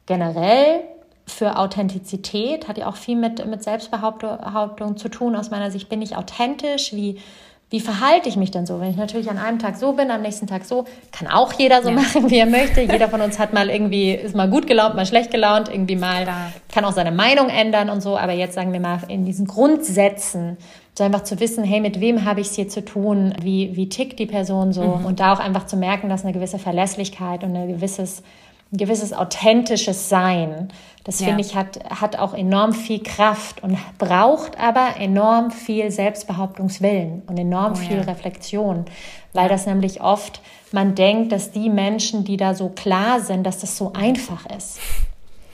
generell für Authentizität. Hat ja auch viel mit, mit Selbstbehauptung zu tun. Aus meiner Sicht bin ich authentisch. Wie, wie verhalte ich mich denn so? Wenn ich natürlich an einem Tag so bin, am nächsten Tag so, kann auch jeder so ja. machen, wie er möchte. Jeder von uns hat mal irgendwie, ist mal gut gelaunt, mal schlecht gelaunt, irgendwie mal, kann auch seine Meinung ändern und so. Aber jetzt sagen wir mal in diesen Grundsätzen, so einfach zu wissen, hey, mit wem habe ich es hier zu tun? Wie, wie tickt die Person so? Mhm. Und da auch einfach zu merken, dass eine gewisse Verlässlichkeit und ein gewisses, ein gewisses authentisches Sein, das ja. finde ich, hat, hat auch enorm viel Kraft und braucht aber enorm viel Selbstbehauptungswillen und enorm oh, viel ja. Reflexion, weil das nämlich oft, man denkt, dass die Menschen, die da so klar sind, dass das so einfach ist.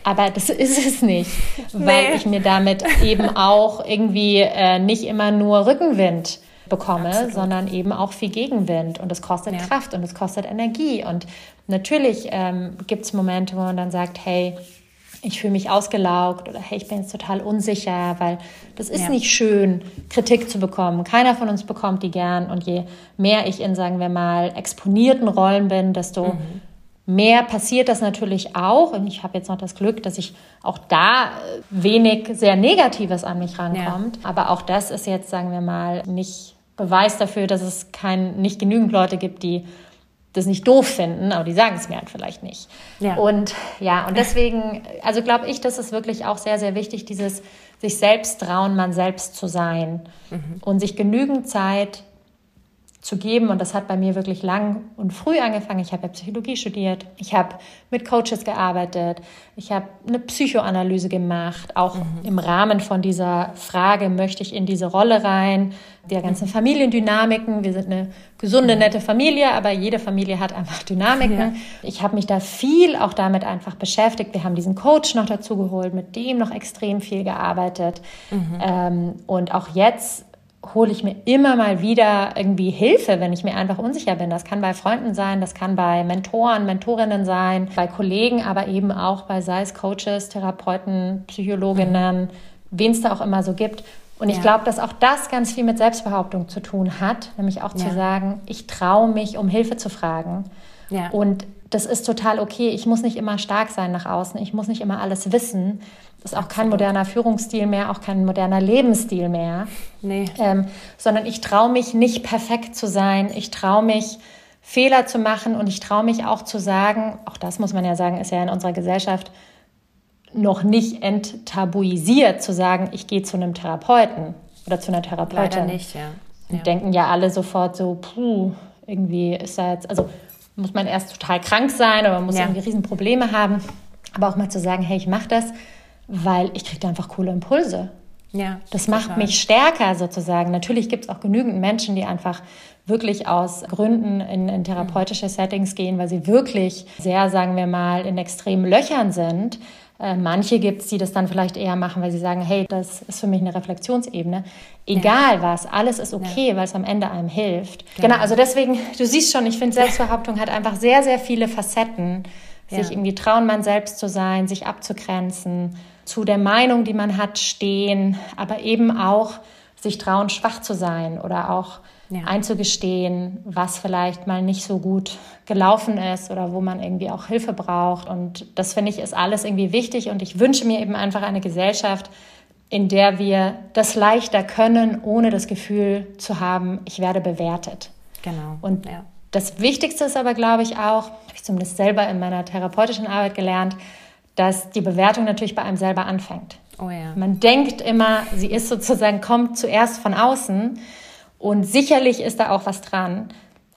Aber das ist es nicht, weil nee. ich mir damit eben auch irgendwie äh, nicht immer nur Rückenwind bekomme, Absolut. sondern eben auch viel Gegenwind. Und es kostet ja. Kraft und es kostet Energie. Und natürlich ähm, gibt es Momente, wo man dann sagt, hey, ich fühle mich ausgelaugt oder hey, ich bin jetzt total unsicher, weil das ist ja. nicht schön, Kritik zu bekommen. Keiner von uns bekommt die gern. Und je mehr ich in, sagen wir mal, exponierten Rollen bin, desto mhm mehr passiert das natürlich auch. Und ich habe jetzt noch das Glück, dass ich auch da äh, wenig sehr Negatives an mich rankommt. Ja. Aber auch das ist jetzt, sagen wir mal, nicht Beweis dafür, dass es kein, nicht genügend Leute gibt, die das nicht doof finden, aber die sagen es mir halt vielleicht nicht. Ja. Und ja, und deswegen, also glaube ich, das ist wirklich auch sehr, sehr wichtig, dieses sich selbst trauen, man selbst zu sein mhm. und sich genügend Zeit zu geben. Und das hat bei mir wirklich lang und früh angefangen. Ich habe ja Psychologie studiert, ich habe mit Coaches gearbeitet, ich habe eine Psychoanalyse gemacht, auch mhm. im Rahmen von dieser Frage, möchte ich in diese Rolle rein, der ganzen. Familiendynamiken. Wir sind eine gesunde, nette Familie, aber jede Familie hat einfach Dynamiken. Ja. Ich habe mich da viel auch damit einfach beschäftigt. Wir haben diesen Coach noch dazu geholt, mit dem noch extrem viel gearbeitet. Mhm. Ähm, und auch jetzt hole ich mir immer mal wieder irgendwie Hilfe, wenn ich mir einfach unsicher bin. Das kann bei Freunden sein, das kann bei Mentoren, Mentorinnen sein, bei Kollegen, aber eben auch bei sei es Coaches, Therapeuten, Psychologinnen, wen es da auch immer so gibt. Und ja. ich glaube, dass auch das ganz viel mit Selbstbehauptung zu tun hat, nämlich auch ja. zu sagen, ich traue mich, um Hilfe zu fragen. Ja. Und das ist total okay. Ich muss nicht immer stark sein nach außen. Ich muss nicht immer alles wissen. Das ist auch kein moderner Führungsstil mehr, auch kein moderner Lebensstil mehr. Nee. Ähm, sondern ich traue mich nicht perfekt zu sein. Ich traue mich, Fehler zu machen und ich traue mich auch zu sagen, auch das muss man ja sagen, ist ja in unserer Gesellschaft noch nicht enttabuisiert, zu sagen, ich gehe zu einem Therapeuten oder zu einer Therapeutin. Leider nicht, ja. ja. Und denken ja alle sofort so, puh, irgendwie ist da jetzt, also muss man erst total krank sein oder man muss ja. irgendwie Riesenprobleme haben. Aber auch mal zu sagen, hey, ich mache das, weil ich kriege da einfach coole Impulse. Ja, das macht total. mich stärker sozusagen. Natürlich gibt es auch genügend Menschen, die einfach wirklich aus Gründen in, in therapeutische Settings gehen, weil sie wirklich sehr, sagen wir mal, in extremen Löchern sind. Äh, manche gibt es, die das dann vielleicht eher machen, weil sie sagen, hey, das ist für mich eine Reflexionsebene. Egal ja. was, alles ist okay, ja. weil es am Ende einem hilft. Genau. genau, also deswegen, du siehst schon, ich finde, Selbstbehauptung hat einfach sehr, sehr viele Facetten. Sich irgendwie trauen, man selbst zu sein, sich abzugrenzen, zu der Meinung, die man hat, stehen, aber eben auch sich trauen, schwach zu sein oder auch ja. einzugestehen, was vielleicht mal nicht so gut gelaufen ist oder wo man irgendwie auch Hilfe braucht. Und das finde ich ist alles irgendwie wichtig. Und ich wünsche mir eben einfach eine Gesellschaft, in der wir das leichter können, ohne das Gefühl zu haben, ich werde bewertet. Genau. Und ja. das Wichtigste ist aber, glaube ich, auch, habe ich zumindest selber in meiner therapeutischen Arbeit gelernt, dass die Bewertung natürlich bei einem selber anfängt. Oh ja. Man denkt immer, sie ist sozusagen, kommt zuerst von außen und sicherlich ist da auch was dran.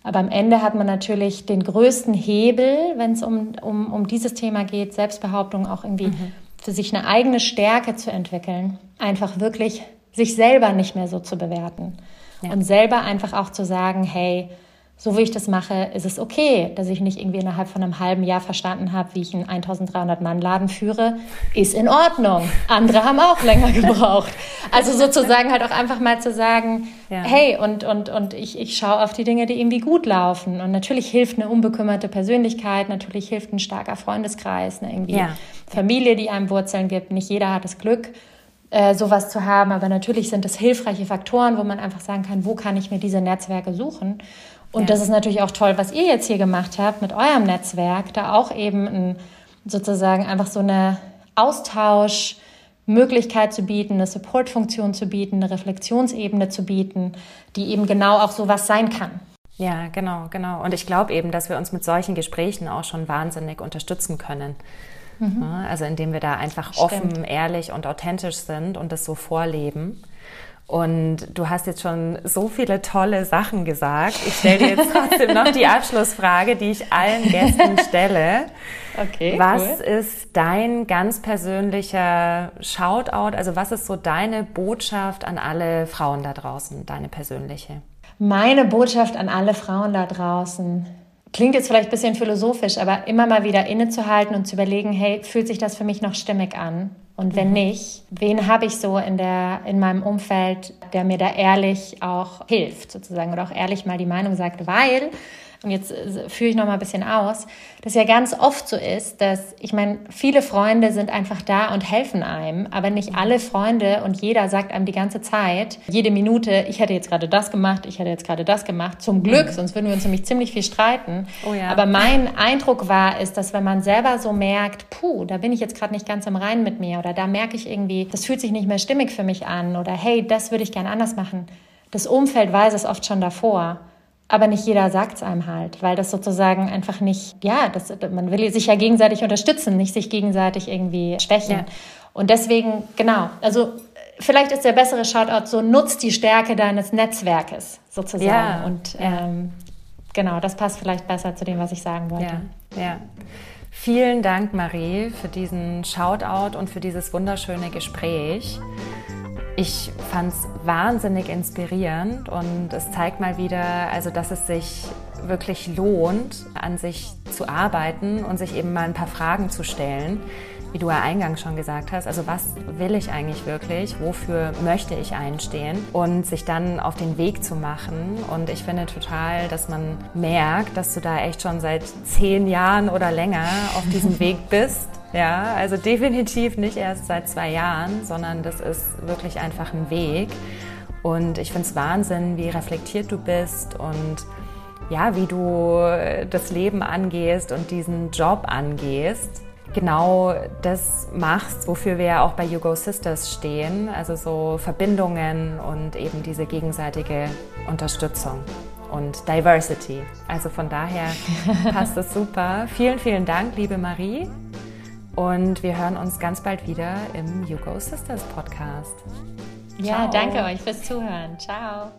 Aber am Ende hat man natürlich den größten Hebel, wenn es um, um, um dieses Thema geht, Selbstbehauptung auch irgendwie mhm. für sich eine eigene Stärke zu entwickeln. Einfach wirklich sich selber nicht mehr so zu bewerten. Ja. Und selber einfach auch zu sagen, hey, so wie ich das mache, ist es okay, dass ich nicht irgendwie innerhalb von einem halben Jahr verstanden habe, wie ich einen 1300 Mann Laden führe, ist in Ordnung. Andere haben auch länger gebraucht. Also sozusagen halt auch einfach mal zu sagen, ja. hey, und, und, und ich, ich schaue auf die Dinge, die irgendwie gut laufen. Und natürlich hilft eine unbekümmerte Persönlichkeit, natürlich hilft ein starker Freundeskreis, eine irgendwie ja. Familie, die einem Wurzeln gibt. Nicht jeder hat das Glück, äh, sowas zu haben, aber natürlich sind das hilfreiche Faktoren, wo man einfach sagen kann, wo kann ich mir diese Netzwerke suchen. Und ja. das ist natürlich auch toll, was ihr jetzt hier gemacht habt mit eurem Netzwerk, da auch eben ein, sozusagen einfach so eine Austauschmöglichkeit zu bieten, eine Supportfunktion zu bieten, eine Reflexionsebene zu bieten, die eben genau auch sowas sein kann. Ja, genau, genau. Und ich glaube eben, dass wir uns mit solchen Gesprächen auch schon wahnsinnig unterstützen können. Mhm. Also indem wir da einfach Stimmt. offen, ehrlich und authentisch sind und das so vorleben. Und du hast jetzt schon so viele tolle Sachen gesagt. Ich stelle dir jetzt trotzdem noch die Abschlussfrage, die ich allen Gästen stelle. Okay. Was cool. ist dein ganz persönlicher Shoutout? Also was ist so deine Botschaft an alle Frauen da draußen, deine persönliche? Meine Botschaft an alle Frauen da draußen klingt jetzt vielleicht ein bisschen philosophisch, aber immer mal wieder innezuhalten und zu überlegen, hey, fühlt sich das für mich noch stimmig an? Und wenn mhm. nicht, wen habe ich so in, der, in meinem Umfeld, der mir da ehrlich auch hilft, sozusagen, oder auch ehrlich mal die Meinung sagt, weil und jetzt äh, führe ich noch mal ein bisschen aus, dass ja ganz oft so ist, dass ich meine, viele Freunde sind einfach da und helfen einem, aber nicht alle Freunde und jeder sagt einem die ganze Zeit, jede Minute, ich hätte jetzt gerade das gemacht, ich hätte jetzt gerade das gemacht. Zum Glück, mhm. sonst würden wir uns nämlich ziemlich viel streiten. Oh ja. Aber mein Eindruck war, ist, dass wenn man selber so merkt, puh, da bin ich jetzt gerade nicht ganz im Reinen mit mir oder da merke ich irgendwie, das fühlt sich nicht mehr stimmig für mich an oder hey, das würde ich gern anders machen. Das Umfeld weiß es oft schon davor. Aber nicht jeder sagt es einem halt, weil das sozusagen einfach nicht, ja, das, man will sich ja gegenseitig unterstützen, nicht sich gegenseitig irgendwie schwächen. Ja. Und deswegen, genau, also vielleicht ist der bessere Shoutout so, nutzt die Stärke deines Netzwerkes sozusagen. Ja. Und ähm, genau, das passt vielleicht besser zu dem, was ich sagen wollte. Ja, ja. Vielen Dank, Marie, für diesen Shoutout und für dieses wunderschöne Gespräch. Ich fand es wahnsinnig inspirierend und es zeigt mal wieder, also dass es sich wirklich lohnt, an sich zu arbeiten und sich eben mal ein paar Fragen zu stellen wie du ja eingangs schon gesagt hast, also was will ich eigentlich wirklich, wofür möchte ich einstehen und sich dann auf den Weg zu machen. Und ich finde total, dass man merkt, dass du da echt schon seit zehn Jahren oder länger auf diesem Weg bist. Ja, also definitiv nicht erst seit zwei Jahren, sondern das ist wirklich einfach ein Weg. Und ich finde es Wahnsinn, wie reflektiert du bist und ja, wie du das Leben angehst und diesen Job angehst genau das machst, wofür wir ja auch bei You Go Sisters stehen, also so Verbindungen und eben diese gegenseitige Unterstützung und Diversity. Also von daher passt es super. Vielen, vielen Dank, liebe Marie. Und wir hören uns ganz bald wieder im You Go Sisters Podcast. Ja, Ciao. danke euch fürs Zuhören. Ciao.